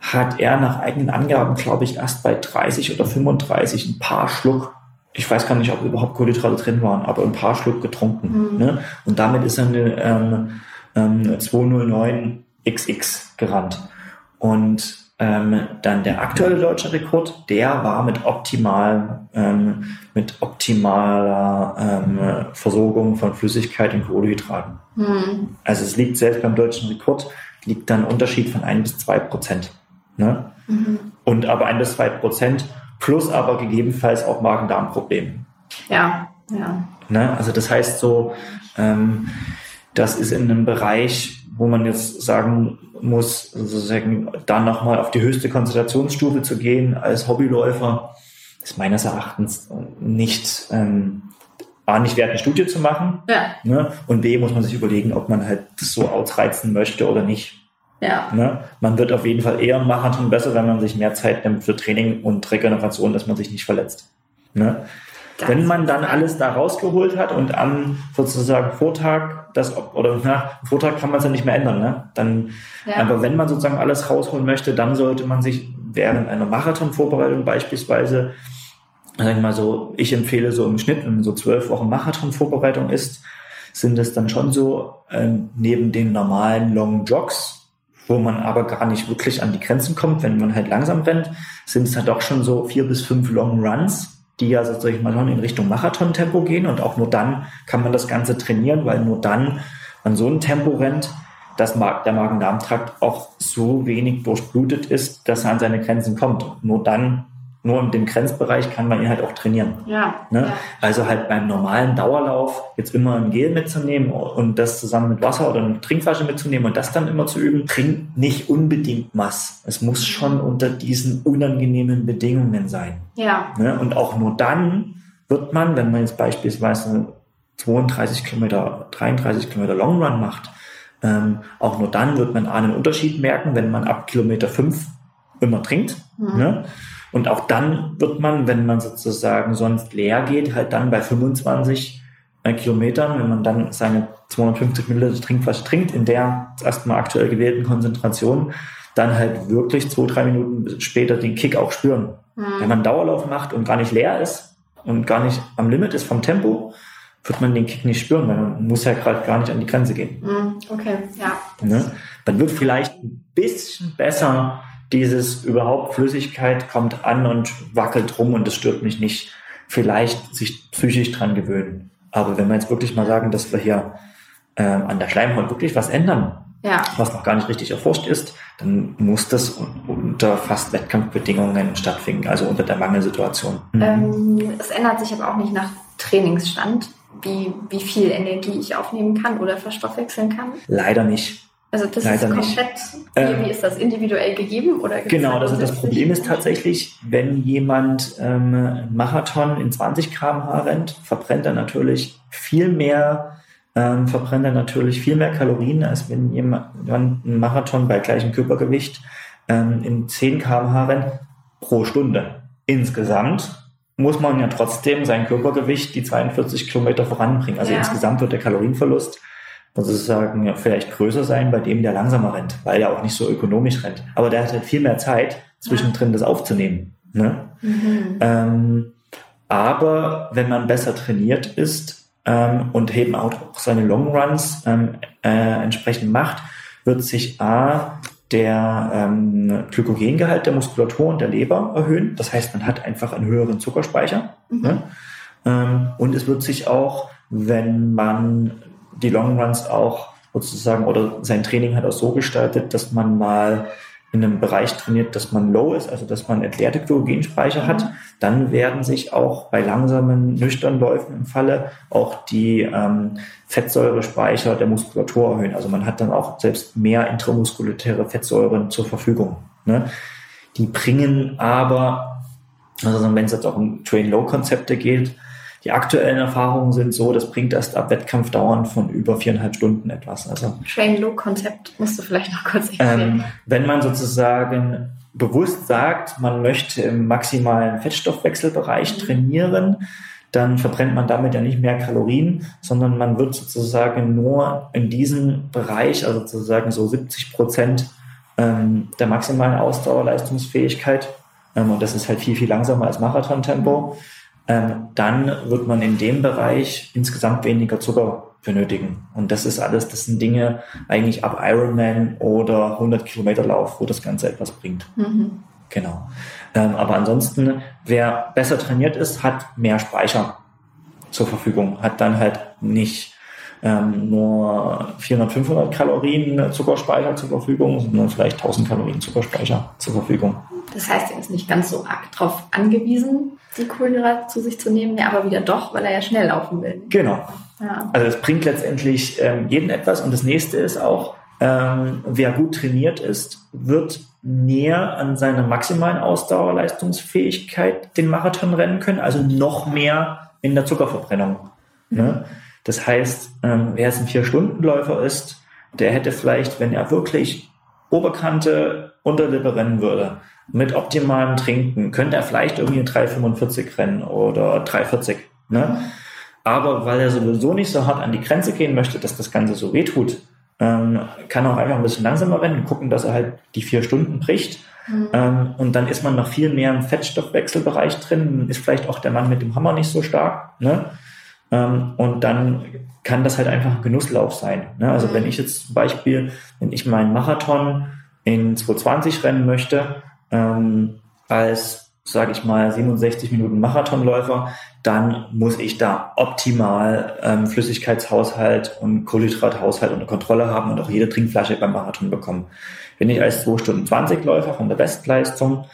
hat er nach eigenen Angaben, glaube ich, erst bei 30 oder 35 ein paar Schluck ich weiß gar nicht, ob überhaupt Kohlenhydrate drin waren, aber ein paar Schluck getrunken. Mhm. Ne? Und damit ist er eine ähm, ähm, 209 XX gerannt. Und ähm, dann der aktuelle deutsche Rekord, der war mit optimal, ähm, mit optimaler ähm, Versorgung von Flüssigkeit und Kohlenhydraten. Mhm. Also es liegt selbst beim deutschen Rekord, liegt dann ein Unterschied von ein bis zwei Prozent. Ne? Mhm. Und aber ein bis zwei Prozent plus aber gegebenenfalls auch Magen-Darm-Probleme. Ja, ja. Ne? Also das heißt so, ähm, das ist in einem Bereich, wo man jetzt sagen muss, sozusagen dann nochmal auf die höchste Konzentrationsstufe zu gehen als Hobbyläufer, ist meines Erachtens nicht, ähm, A, nicht wert, eine Studie zu machen. Ja. Ne? Und B, muss man sich überlegen, ob man halt das so ausreizen möchte oder nicht. Ja. Ne? Man wird auf jeden Fall eher im Marathon besser, wenn man sich mehr Zeit nimmt für Training und Regeneration, dass man sich nicht verletzt. Ne? Wenn man dann alles da rausgeholt hat und am sozusagen Vortag, das, oder na, Vortag kann man es ja nicht mehr ändern, ne? Dann, Ja. aber wenn man sozusagen alles rausholen möchte, dann sollte man sich während einer Marathonvorbereitung beispielsweise, sag ich mal so, ich empfehle so im Schnitt, wenn man so zwölf Wochen Marathonvorbereitung ist, sind es dann schon so, ähm, neben den normalen Long Jogs, wo man aber gar nicht wirklich an die Grenzen kommt, wenn man halt langsam rennt, sind es dann doch schon so vier bis fünf Long Runs, die ja sozusagen mal schon in Richtung Marathon-Tempo gehen und auch nur dann kann man das Ganze trainieren, weil nur dann man so ein Tempo rennt, dass der Magen-Darm-Trakt auch so wenig durchblutet ist, dass er an seine Grenzen kommt. Nur dann, nur in dem Grenzbereich kann man ihn halt auch trainieren. Ja. Ne? ja. Also halt beim normalen Dauerlauf jetzt immer ein Gel mitzunehmen und das zusammen mit Wasser oder eine Trinkflasche mitzunehmen und das dann immer zu üben, bringt nicht unbedingt was. Es muss schon unter diesen unangenehmen Bedingungen sein. Ja. Ne? Und auch nur dann wird man, wenn man jetzt beispielsweise 32 Kilometer, 33 Kilometer Long Run macht, ähm, auch nur dann wird man einen Unterschied merken, wenn man ab Kilometer 5 immer trinkt. Mhm. Ne? Und auch dann wird man, wenn man sozusagen sonst leer geht, halt dann bei 25 äh, Kilometern, wenn man dann seine 250 Milliliter Trinkflasche trinkt, in der erstmal aktuell gewählten Konzentration, dann halt wirklich zwei, drei Minuten später den Kick auch spüren. Wenn Mhm. man Dauerlauf macht und gar nicht leer ist und gar nicht am Limit ist vom Tempo, wird man den Kick nicht spüren, weil man muss ja gerade gar nicht an die Grenze gehen. Mhm. Okay, ja. Ne? Dann wird vielleicht ein bisschen besser dieses überhaupt Flüssigkeit kommt an und wackelt rum und das stört mich nicht. Vielleicht sich psychisch dran gewöhnen. Aber wenn wir jetzt wirklich mal sagen, dass wir hier ähm, an der Schleimhaut wirklich was ändern, Ja. was noch gar nicht richtig erforscht ist, dann muss das un- unter fast Wettkampfbedingungen stattfinden, also unter der Mangelsituation. Mhm. Ähm, es ändert sich aber auch nicht nach Trainingsstand, wie, wie viel Energie ich aufnehmen kann oder verstoffwechseln kann. Leider nicht. Also das Leider ist nicht. komplett, Ähm, wie, ist das individuell gegeben? Oder Genau, also das grundsätzlich- Problem ist tatsächlich, wenn jemand ähm, einen Marathon in 20 km/h rennt, verbrennt er natürlich viel mehr, ähm, verbrennt er natürlich viel mehr Kalorien, als wenn jemand einen Marathon bei gleichem Körpergewicht ähm, in 10 km/h rennt pro Stunde. Insgesamt muss man ja trotzdem sein Körpergewicht die 42 Kilometer voranbringen. Also Ja. insgesamt wird der Kalorienverlust sozusagen vielleicht größer sein bei dem, der langsamer rennt, weil er auch nicht so ökonomisch rennt. Aber der hat halt viel mehr Zeit, zwischendrin das aufzunehmen. Ne? Mhm. Ähm, aber wenn man besser trainiert ist ähm, und eben auch seine Long Runs ähm, äh, entsprechend macht, wird sich A, der ähm, Glykogengehalt der Muskulatur und der Leber erhöhen. Das heißt, man hat einfach einen höheren Zuckerspeicher. Mhm. Ne? Und es wird sich auch, wenn man die Long Runs auch sozusagen oder sein Training hat auch so gestaltet, dass man mal in einem Bereich trainiert, dass man low ist, also dass man entleerte Glykogenspeicher hat, dann werden sich auch bei langsamen, nüchternen Läufen im Falle auch die ähm, Fettsäurespeicher der Muskulatur erhöhen. Also man hat dann auch selbst mehr intramuskuläre Fettsäuren zur Verfügung. Ne? Die bringen aber, also wenn es jetzt auch um Train-Low-Konzepte geht, die aktuellen Erfahrungen sind so, das bringt erst ab Wettkampfdauern von über viereinhalb Stunden etwas. Also Train-Low-Konzept musst du vielleicht noch kurz erklären. ähm, wenn man sozusagen bewusst sagt, man möchte im maximalen Fettstoffwechselbereich Mhm. trainieren, dann verbrennt man damit ja nicht mehr Kalorien, sondern man wird sozusagen nur in diesem Bereich, also sozusagen so 70 Prozent ähm, der maximalen Ausdauerleistungsfähigkeit, ähm, und das ist halt viel, viel langsamer als Marathontempo, ähm, dann wird man in dem Bereich insgesamt weniger Zucker benötigen. Und das ist alles, das sind Dinge eigentlich ab Ironman oder 100 Kilometer Lauf, wo das Ganze etwas bringt. Mhm. Genau. Ähm, aber ansonsten, wer besser trainiert ist, hat mehr Speicher zur Verfügung, hat dann halt nicht ähm, nur 400, 500 Kalorien Zuckerspeicher zur Verfügung, sondern vielleicht 1000 Kalorien Zuckerspeicher zur Verfügung. Das heißt, er ist nicht ganz so arg drauf angewiesen, die Kohlenhydrate zu sich zu nehmen, ja, aber wieder doch, weil er ja schnell laufen will. Genau. Ja. Also es bringt letztendlich ähm, jeden etwas. Und das nächste ist auch, ähm, wer gut trainiert ist, wird näher an seiner maximalen Ausdauerleistungsfähigkeit den Marathon rennen können, also noch mehr in der Zuckerverbrennung. Ne? Das heißt, ähm, wer jetzt ein Vier-Stunden-Läufer ist, der hätte vielleicht, wenn er wirklich Oberkante, Unterlippe rennen würde, mit optimalem Trinken, könnte er vielleicht irgendwie 3,45 rennen oder 3,40. Ne? Aber weil er sowieso nicht so hart an die Grenze gehen möchte, dass das Ganze so wehtut, ähm, kann er auch einfach ein bisschen langsamer rennen, gucken, dass er halt die vier Stunden bricht. Mhm. Ähm, und dann ist man noch viel mehr im Fettstoffwechselbereich drin, ist vielleicht auch der Mann mit dem Hammer nicht so stark. Ne? Ähm, und dann kann das halt einfach ein Genusslauf sein. Ne? Also mhm. wenn ich jetzt zum Beispiel, wenn ich meinen Marathon in 220 rennen möchte, ähm, als sage ich mal, 67 Minuten Marathonläufer, dann muss ich da optimal ähm, Flüssigkeitshaushalt und Kohlenhydrathaushalt unter Kontrolle haben und auch jede Trinkflasche beim Marathon bekommen. Wenn ich als 2 Stunden 20 Läufer von der Bestleistung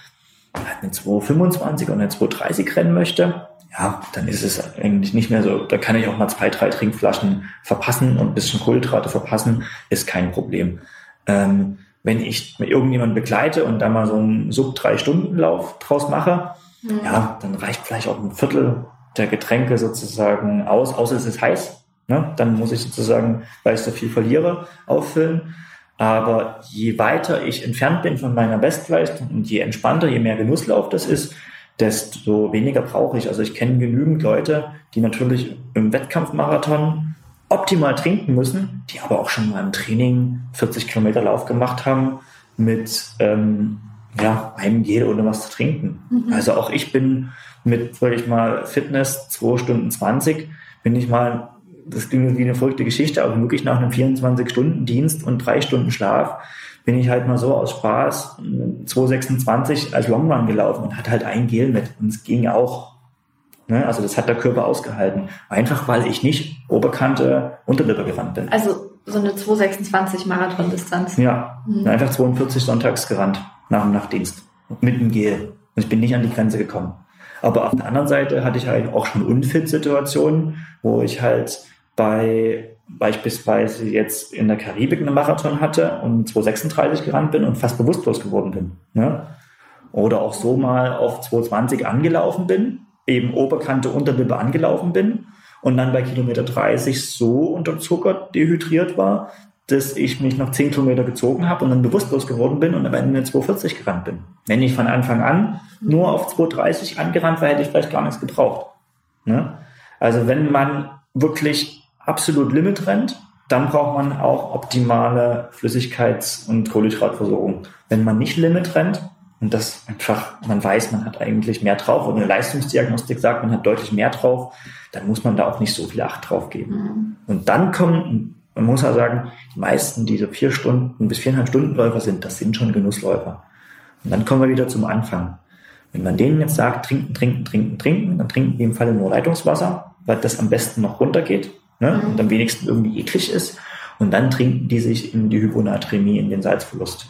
eine 2,25 und eine 2,30 rennen möchte, ja, dann ist es eigentlich nicht mehr so, da kann ich auch mal zwei, drei Trinkflaschen verpassen und ein bisschen Kohlenhydrate verpassen, ist kein Problem. Ähm, wenn ich irgendjemanden begleite und da mal so einen Sub-3-Stunden-Lauf draus mache, mhm. ja, dann reicht vielleicht auch ein Viertel der Getränke sozusagen aus, außer es ist heiß. Ne? Dann muss ich sozusagen, weil ich so viel verliere, auffüllen. Aber je weiter ich entfernt bin von meiner Bestleistung und je entspannter, je mehr Genusslauf das ist, desto weniger brauche ich. Also ich kenne genügend Leute, die natürlich im Wettkampfmarathon optimal trinken müssen, die aber auch schon mal im Training 40 Kilometer Lauf gemacht haben mit ähm, ja, einem Gel ohne was zu trinken. Mhm. Also auch ich bin mit, sag ich mal, Fitness 2 Stunden 20, bin ich mal, das klingt wie eine verrückte Geschichte, aber wirklich nach einem 24-Stunden-Dienst und drei Stunden Schlaf bin ich halt mal so aus Spaß 2,26 als Longrun gelaufen und hatte halt ein Gel mit. Und es ging auch Ne? Also das hat der Körper ausgehalten. Einfach weil ich nicht Oberkante, Unterlippe gerannt bin. Also so eine 226 Marathon-Distanz. Ja, mhm. einfach 42 sonntags gerannt nach dem Nachtdienst. Mit dem Gel. Und ich bin nicht an die Grenze gekommen. Aber auf der anderen Seite hatte ich halt auch schon Unfit-Situationen, wo ich halt bei beispielsweise jetzt in der Karibik einen Marathon hatte und 236 gerannt bin und fast bewusstlos geworden bin. Ne? Oder auch so mal auf 220 angelaufen bin eben Oberkante, Unterlippe angelaufen bin und dann bei Kilometer 30 so unterzuckert, dehydriert war, dass ich mich noch 10 Kilometer gezogen habe und dann bewusstlos geworden bin und am Ende 240 gerannt bin. Wenn ich von Anfang an nur auf 230 angerannt wäre, hätte ich vielleicht gar nichts gebraucht. Ne? Also wenn man wirklich absolut Limit rennt, dann braucht man auch optimale Flüssigkeits- und Kohlenhydratversorgung. Wenn man nicht Limit rennt, und das einfach, man weiß, man hat eigentlich mehr drauf und eine Leistungsdiagnostik sagt, man hat deutlich mehr drauf, dann muss man da auch nicht so viel Acht drauf geben. Mhm. Und dann kommen, man muss ja sagen, die meisten, die so vier Stunden bis viereinhalb Stunden Läufer sind, das sind schon Genussläufer. Und dann kommen wir wieder zum Anfang. Wenn man denen jetzt sagt, trinken, trinken, trinken, trinken, dann trinken die im Falle nur Leitungswasser, weil das am besten noch runtergeht ne? Und am wenigsten irgendwie eklig ist. Und dann trinken die sich in die Hyponatremie, in den Salzverlust.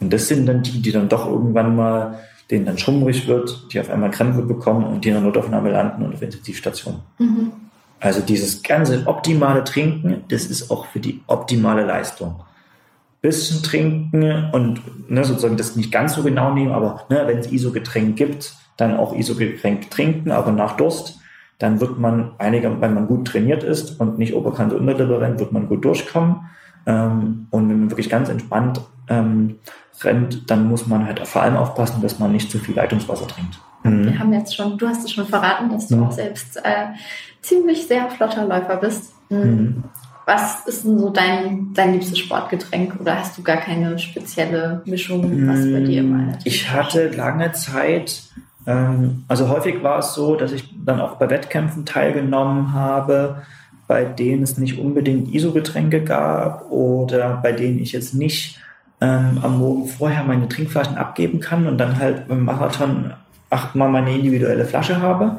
Und das sind dann die, die dann doch irgendwann mal, denen dann schummrig wird, die auf einmal Krämpfe bekommen und die in der Notaufnahme landen und auf Intensivstation. Mhm. Also dieses ganze optimale Trinken, das ist auch für die optimale Leistung. Bisschen trinken und ne, sozusagen das nicht ganz so genau nehmen, aber ne, wenn es ISO-Getränk gibt, dann auch ISO-Getränk trinken, aber nach Durst, dann wird man einiger, wenn man gut trainiert ist und nicht Oberkante Unterlippe rennt, wird man gut durchkommen. Ähm, und wenn man wirklich ganz entspannt ähm, rennt, dann muss man halt vor allem aufpassen, dass man nicht zu viel Leitungswasser trinkt. Mhm. Wir haben jetzt schon, du hast es schon verraten, dass du mhm. auch selbst äh, ziemlich sehr flotter Läufer bist. Mhm. mhm. Was ist denn so dein, dein liebstes Sportgetränk oder hast du gar keine spezielle Mischung, was bei dir immer mhm. Ich hatte lange Zeit, also häufig war es so, dass ich dann auch bei Wettkämpfen teilgenommen habe, bei denen es nicht unbedingt ISO-Getränke gab oder bei denen ich jetzt nicht ähm, am Morgen vorher meine Trinkflaschen abgeben kann und dann halt beim Marathon achtmal meine individuelle Flasche habe.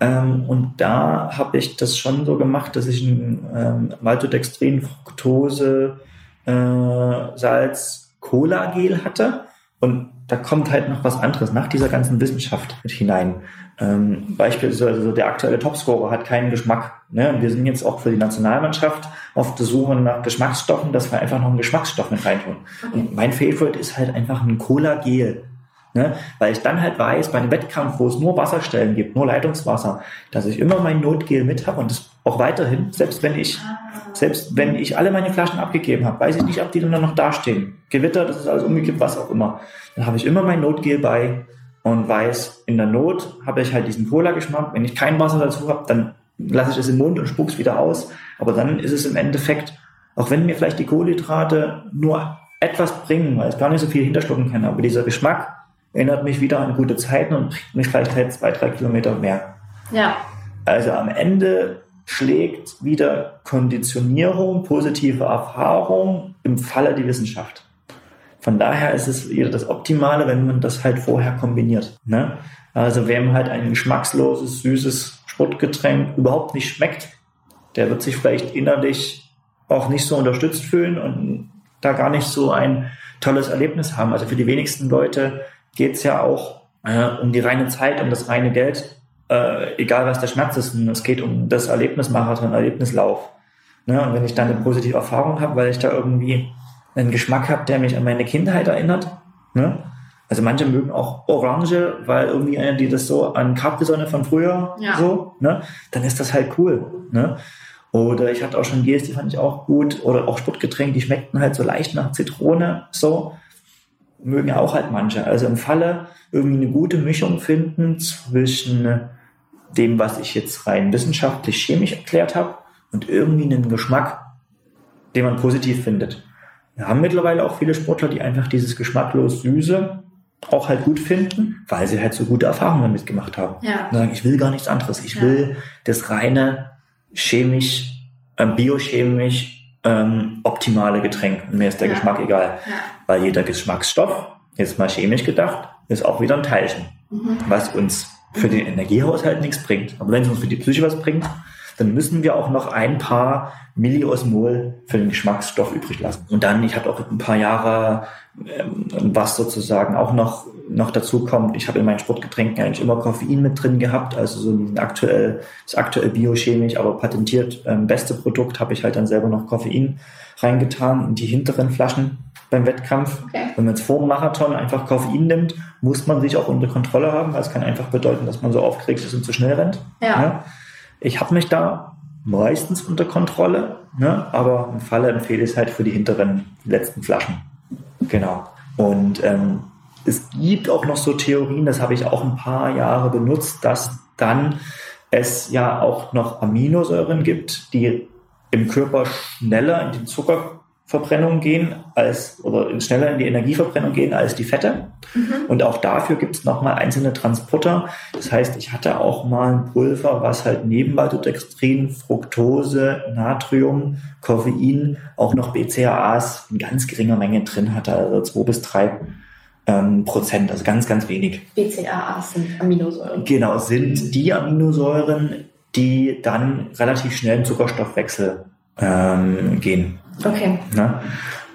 Ähm, und da habe ich das schon so gemacht, dass ich ein ähm, Maltodextrin, Fructose, äh, Salz, Cola-Gel hatte. Und da kommt halt noch was anderes nach dieser ganzen Wissenschaft mit hinein. Ähm, beispielsweise der aktuelle Topscorer hat keinen Geschmack. Ne? Und wir sind jetzt auch für die Nationalmannschaft auf der Suche nach Geschmacksstoffen, dass wir einfach noch einen Geschmacksstoff mit reintun. Okay. Und mein Favorite ist halt einfach ein Cola-Gel. Ne? Weil ich dann halt weiß, bei einem Wettkampf, wo es nur Wasserstellen gibt, nur Leitungswasser, dass ich immer mein Notgel mit habe und das auch weiterhin, selbst wenn ich, selbst wenn ich alle meine Flaschen abgegeben habe, weiß ich nicht, ob die dann noch dastehen. Gewitter, das ist alles umgekippt, was auch immer. Dann habe ich immer mein Notgel bei und weiß, in der Not habe ich halt diesen Cola-Geschmack. Wenn ich kein Wasser dazu habe, dann lasse ich es im Mund und spuck's wieder aus. Aber dann ist es im Endeffekt, auch wenn mir vielleicht die Kohlenhydrate nur etwas bringen, weil ich gar nicht so viel hinterschlucken kann, aber dieser Geschmack erinnert mich wieder an gute Zeiten und bringt mich vielleicht halt zwei, drei Kilometer mehr. Ja. Also am Ende schlägt wieder Konditionierung, positive Erfahrung im Falle die Wissenschaft. Von daher ist es wieder das Optimale, wenn man das halt vorher kombiniert. Ne? Also wem halt ein geschmacksloses, süßes Sportgetränk überhaupt nicht schmeckt, der wird sich vielleicht innerlich auch nicht so unterstützt fühlen und da gar nicht so ein tolles Erlebnis haben. Also für die wenigsten Leute geht es ja auch äh, um die reine Zeit, um das reine Geld, äh, egal was der Schmerz ist. Und es geht um das Erlebnismarathon, Erlebnislauf. Ne? Und wenn ich dann eine positive Erfahrung habe, weil ich da irgendwie einen Geschmack habe, der mich an meine Kindheit erinnert, ne? Also manche mögen auch Orange, weil irgendwie einer, die das so an Capri-Sonne von früher ja. so, ne? Dann ist das halt cool, ne? Oder ich hatte auch schon Gels, die fand ich auch gut. Oder auch Sportgetränke, die schmeckten halt so leicht nach Zitrone, so mögen ja auch halt manche. Also im Falle irgendwie eine gute Mischung finden zwischen dem, was ich jetzt rein wissenschaftlich chemisch erklärt habe und irgendwie einen Geschmack, den man positiv findet. Wir haben mittlerweile auch viele Sportler, die einfach dieses geschmacklos Süße auch halt gut finden, weil sie halt so gute Erfahrungen damit gemacht haben. Ja. Und sagen, ich will gar nichts anderes. Ich ja. will das reine chemisch, äh, biochemisch ähm, optimale Getränk. Und mir ist der ja. Geschmack egal. Ja. Weil jeder Geschmacksstoff, jetzt mal chemisch gedacht, ist auch wieder ein Teilchen, mhm. was uns für den Energiehaushalt nichts bringt. Aber wenn es uns für die Psyche was bringt, dann müssen wir auch noch ein paar Milliosmol für den Geschmacksstoff übrig lassen. Und dann, ich habe auch ein paar Jahre, ähm, was sozusagen auch noch, noch dazu kommt, ich habe in meinen Sportgetränken eigentlich immer Koffein mit drin gehabt, also so ein aktuell, das aktuell biochemisch, aber patentiert ähm, beste Produkt habe ich halt dann selber noch Koffein reingetan in die hinteren Flaschen beim Wettkampf. Okay. Wenn man jetzt vor dem Marathon einfach Koffein nimmt, muss man sich auch unter Kontrolle haben, weil es kann einfach bedeuten, dass man so aufgeregt ist und zu schnell rennt. Ja. ja. Ich habe mich da meistens unter Kontrolle, ne? aber im Falle empfehle ich es halt für die hinteren letzten Flaschen. Genau. Und ähm, es gibt auch noch so Theorien, das habe ich auch ein paar Jahre benutzt, dass dann es ja auch noch Aminosäuren gibt, die im Körper schneller in den Zucker Verbrennung gehen als oder schneller in die Energieverbrennung gehen als die Fette. Mhm. Und auch dafür gibt es nochmal einzelne Transporter. Das heißt, ich hatte auch mal ein Pulver, was halt neben Maltodextrin, Fructose, Natrium, Koffein auch noch BCAAs in ganz geringer Menge drin hatte, also zwei bis drei ähm, Prozent, also ganz, ganz wenig. BCAAs sind Aminosäuren. Genau, sind die Aminosäuren, die dann relativ schnell im Zuckerstoffwechsel ähm, gehen. Okay. Ne?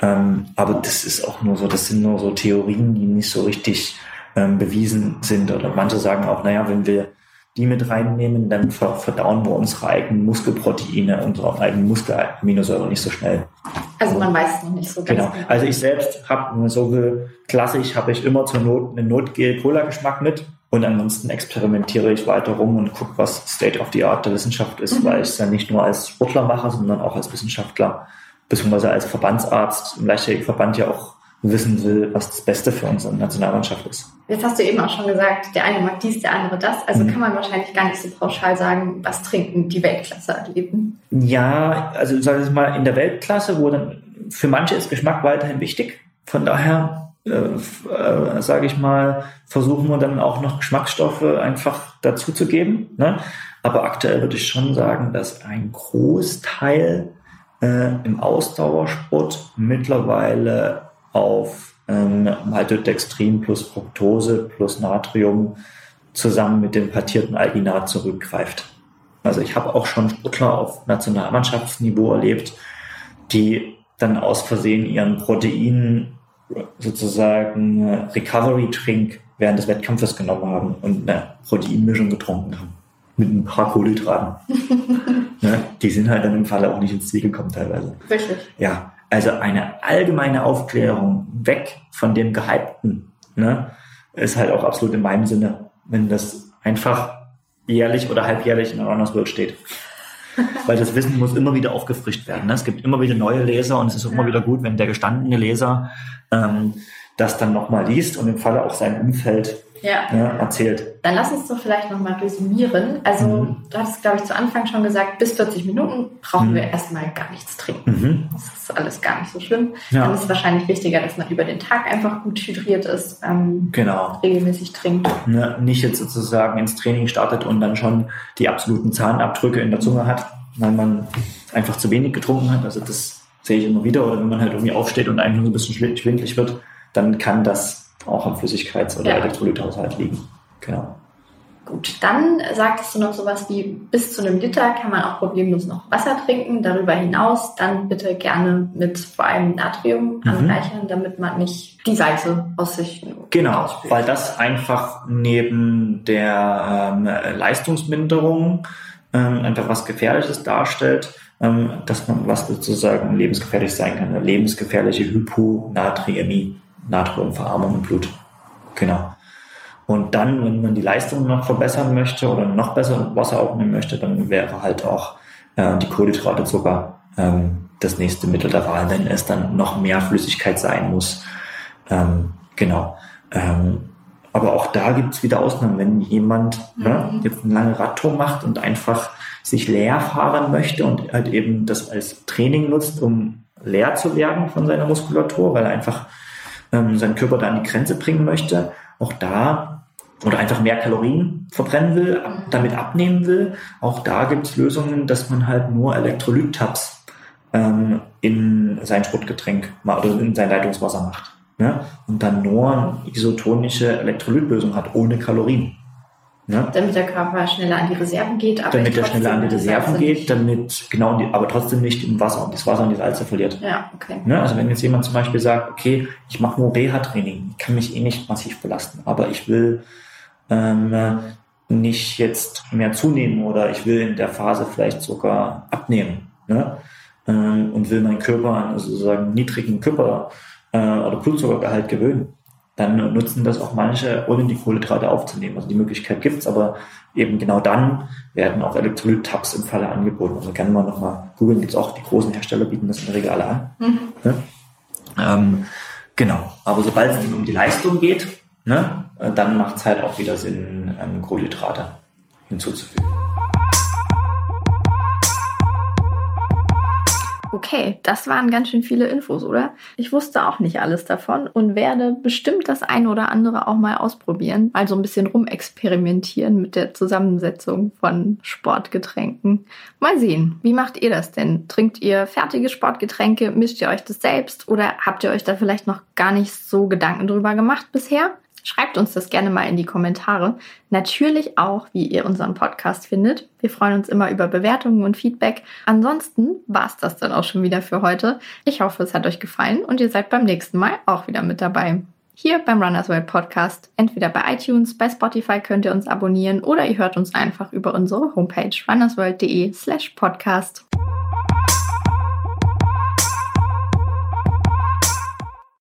Ähm, aber das ist auch nur so, das sind nur so Theorien, die nicht so richtig ähm, bewiesen sind. Oder manche sagen auch, naja, wenn wir die mit reinnehmen, dann verdauen wir unsere eigenen Muskelproteine, unsere eigenen Muskelaminosäuren nicht so schnell. Also man weiß es noch nicht so genau. genau. Also ich selbst habe so klassisch habe ich immer zur Not einen Notgel-Cola-Geschmack mit und ansonsten experimentiere ich weiter rum und gucke, was State of the Art der Wissenschaft ist, mhm. weil ich es ja nicht nur als Sportler mache, sondern auch als Wissenschaftler beziehungsweise als Verbandsarzt im Leichtathletikverband ja auch wissen will, was das Beste für unsere Nationalmannschaft ist. Jetzt hast du eben auch schon gesagt, der eine mag dies, der andere das. Also mhm. kann man wahrscheinlich gar nicht so pauschal sagen, was trinken die Weltklasse-Athleten. Ja, also sage ich mal, in der Weltklasse, wo dann für manche ist Geschmack weiterhin wichtig. Von daher, äh, äh, sage ich mal, versuchen wir dann auch noch Geschmacksstoffe einfach dazu zu geben. Ne? Aber aktuell würde ich schon sagen, dass ein Großteil äh, im Ausdauersport mittlerweile auf ähm, Maltodextrin plus Fructose plus Natrium zusammen mit dem partierten Alginat zurückgreift. Also ich habe auch schon Sportler auf Nationalmannschaftsniveau erlebt, die dann aus Versehen ihren Protein sozusagen äh, Recovery Drink während des Wettkampfes genommen haben und eine Proteinmischung getrunken haben mit ein paar Kohlenhydraten. ne? Die sind halt dann im Falle auch nicht ins Ziel gekommen teilweise. Richtig. Ja, also eine allgemeine Aufklärung weg von dem Gehypten. Ne? ist halt auch absolut in meinem Sinne, wenn das einfach jährlich oder halbjährlich in der Runners World steht. Weil das Wissen muss immer wieder aufgefrischt werden. Ne? Es gibt immer wieder neue Leser und es ist auch immer wieder gut, wenn der gestandene Leser ähm, das dann nochmal liest und im Falle auch sein Umfeld ja. ja. erzählt. Dann lass uns doch vielleicht nochmal resümieren. Also mhm. du hattest, glaube ich, zu Anfang schon gesagt, bis 40 Minuten brauchen mhm. wir erstmal gar nichts trinken. Mhm. Das ist alles gar nicht so schlimm. Ja. Dann ist es wahrscheinlich wichtiger, dass man über den Tag einfach gut hydriert ist, ähm, genau. regelmäßig trinkt. Ne, nicht jetzt sozusagen ins Training startet und dann schon die absoluten Zahnabdrücke in der Zunge hat, weil man einfach zu wenig getrunken hat. Also das sehe ich immer wieder. Oder wenn man halt irgendwie aufsteht und eigentlich nur so ein bisschen schwindlig wird, dann kann das auch am Flüssigkeits- oder ja. Elektrolythaushalt liegen. Genau. Gut, dann sagtest du noch sowas wie, bis zu einem Liter kann man auch problemlos noch Wasser trinken. Darüber hinaus dann bitte gerne mit vor allem Natrium mhm. anreichern, damit man nicht die Salze aus sich Genau, ausspült. weil das einfach neben der ähm, Leistungsminderung ähm, einfach was Gefährliches darstellt, ähm, dass man was sozusagen lebensgefährlich sein kann. Eine lebensgefährliche Hyponatriämie. Natriumverarmung im Blut. Genau. Und dann, wenn man die Leistung noch verbessern möchte oder noch besser Wasser aufnehmen möchte, dann wäre halt auch äh, die Kohlenhydratezucker ähm, das nächste Mittel der Wahl, wenn es dann noch mehr Flüssigkeit sein muss. Ähm, genau. Ähm, aber auch da gibt es wieder Ausnahmen, wenn jemand ne, mhm. ne, jetzt eine lange Radtour macht und einfach sich leer fahren möchte und halt eben das als Training nutzt, um leer zu werden von seiner Muskulatur, weil er einfach ähm, seinen Körper da an die Grenze bringen möchte, auch da oder einfach mehr Kalorien verbrennen will, damit abnehmen will, auch da gibt es Lösungen, dass man halt nur Elektrolyt-Tabs ähm, in sein Sportgetränk oder in sein Leitungswasser macht. Ne? Und dann nur eine isotonische Elektrolytlösung hat, ohne Kalorien. Ne? Damit der Körper schneller an die Reserven geht. Aber damit er schneller an die Reserven geht, damit, genau, die, aber trotzdem nicht im Wasser und das Wasser und die Salze verliert. Ja, okay. Ne? Also wenn jetzt jemand zum Beispiel sagt, okay, ich mache nur Reha-Training, ich kann mich eh nicht massiv belasten, aber ich will ähm, nicht jetzt mehr zunehmen oder ich will in der Phase vielleicht sogar abnehmen ne? ähm, und will meinen Körper an sozusagen niedrigen Körper äh, oder Blutzuckergehalt gewöhnen dann nutzen das auch manche, ohne die Kohlenhydrate aufzunehmen. Also die Möglichkeit gibt's, aber eben genau dann werden auch Elektrolyt-Tabs im Falle angeboten. Also gerne mal nochmal googeln, gibt's auch, die großen Hersteller bieten das in der Regel alle an. Mhm. Ne? Ähm, genau, aber sobald es um die Leistung geht, ne, dann macht es halt auch wieder Sinn, ähm, Kohlenhydrate hinzuzufügen. Okay, das waren ganz schön viele Infos, oder? Ich wusste auch nicht alles davon und werde bestimmt das eine oder andere auch mal ausprobieren, also ein bisschen rumexperimentieren mit der Zusammensetzung von Sportgetränken. Mal sehen, wie macht ihr das denn? Trinkt ihr fertige Sportgetränke, mischt ihr euch das selbst oder habt ihr euch da vielleicht noch gar nicht so Gedanken drüber gemacht bisher? Schreibt uns das gerne mal in die Kommentare. Natürlich auch, wie ihr unseren Podcast findet. Wir freuen uns immer über Bewertungen und Feedback. Ansonsten war es das dann auch schon wieder für heute. Ich hoffe, es hat euch gefallen und ihr seid beim nächsten Mal auch wieder mit dabei. Hier beim Runners World Podcast. Entweder bei iTunes, bei Spotify könnt ihr uns abonnieren oder ihr hört uns einfach über unsere Homepage runnersworld.de slash podcast.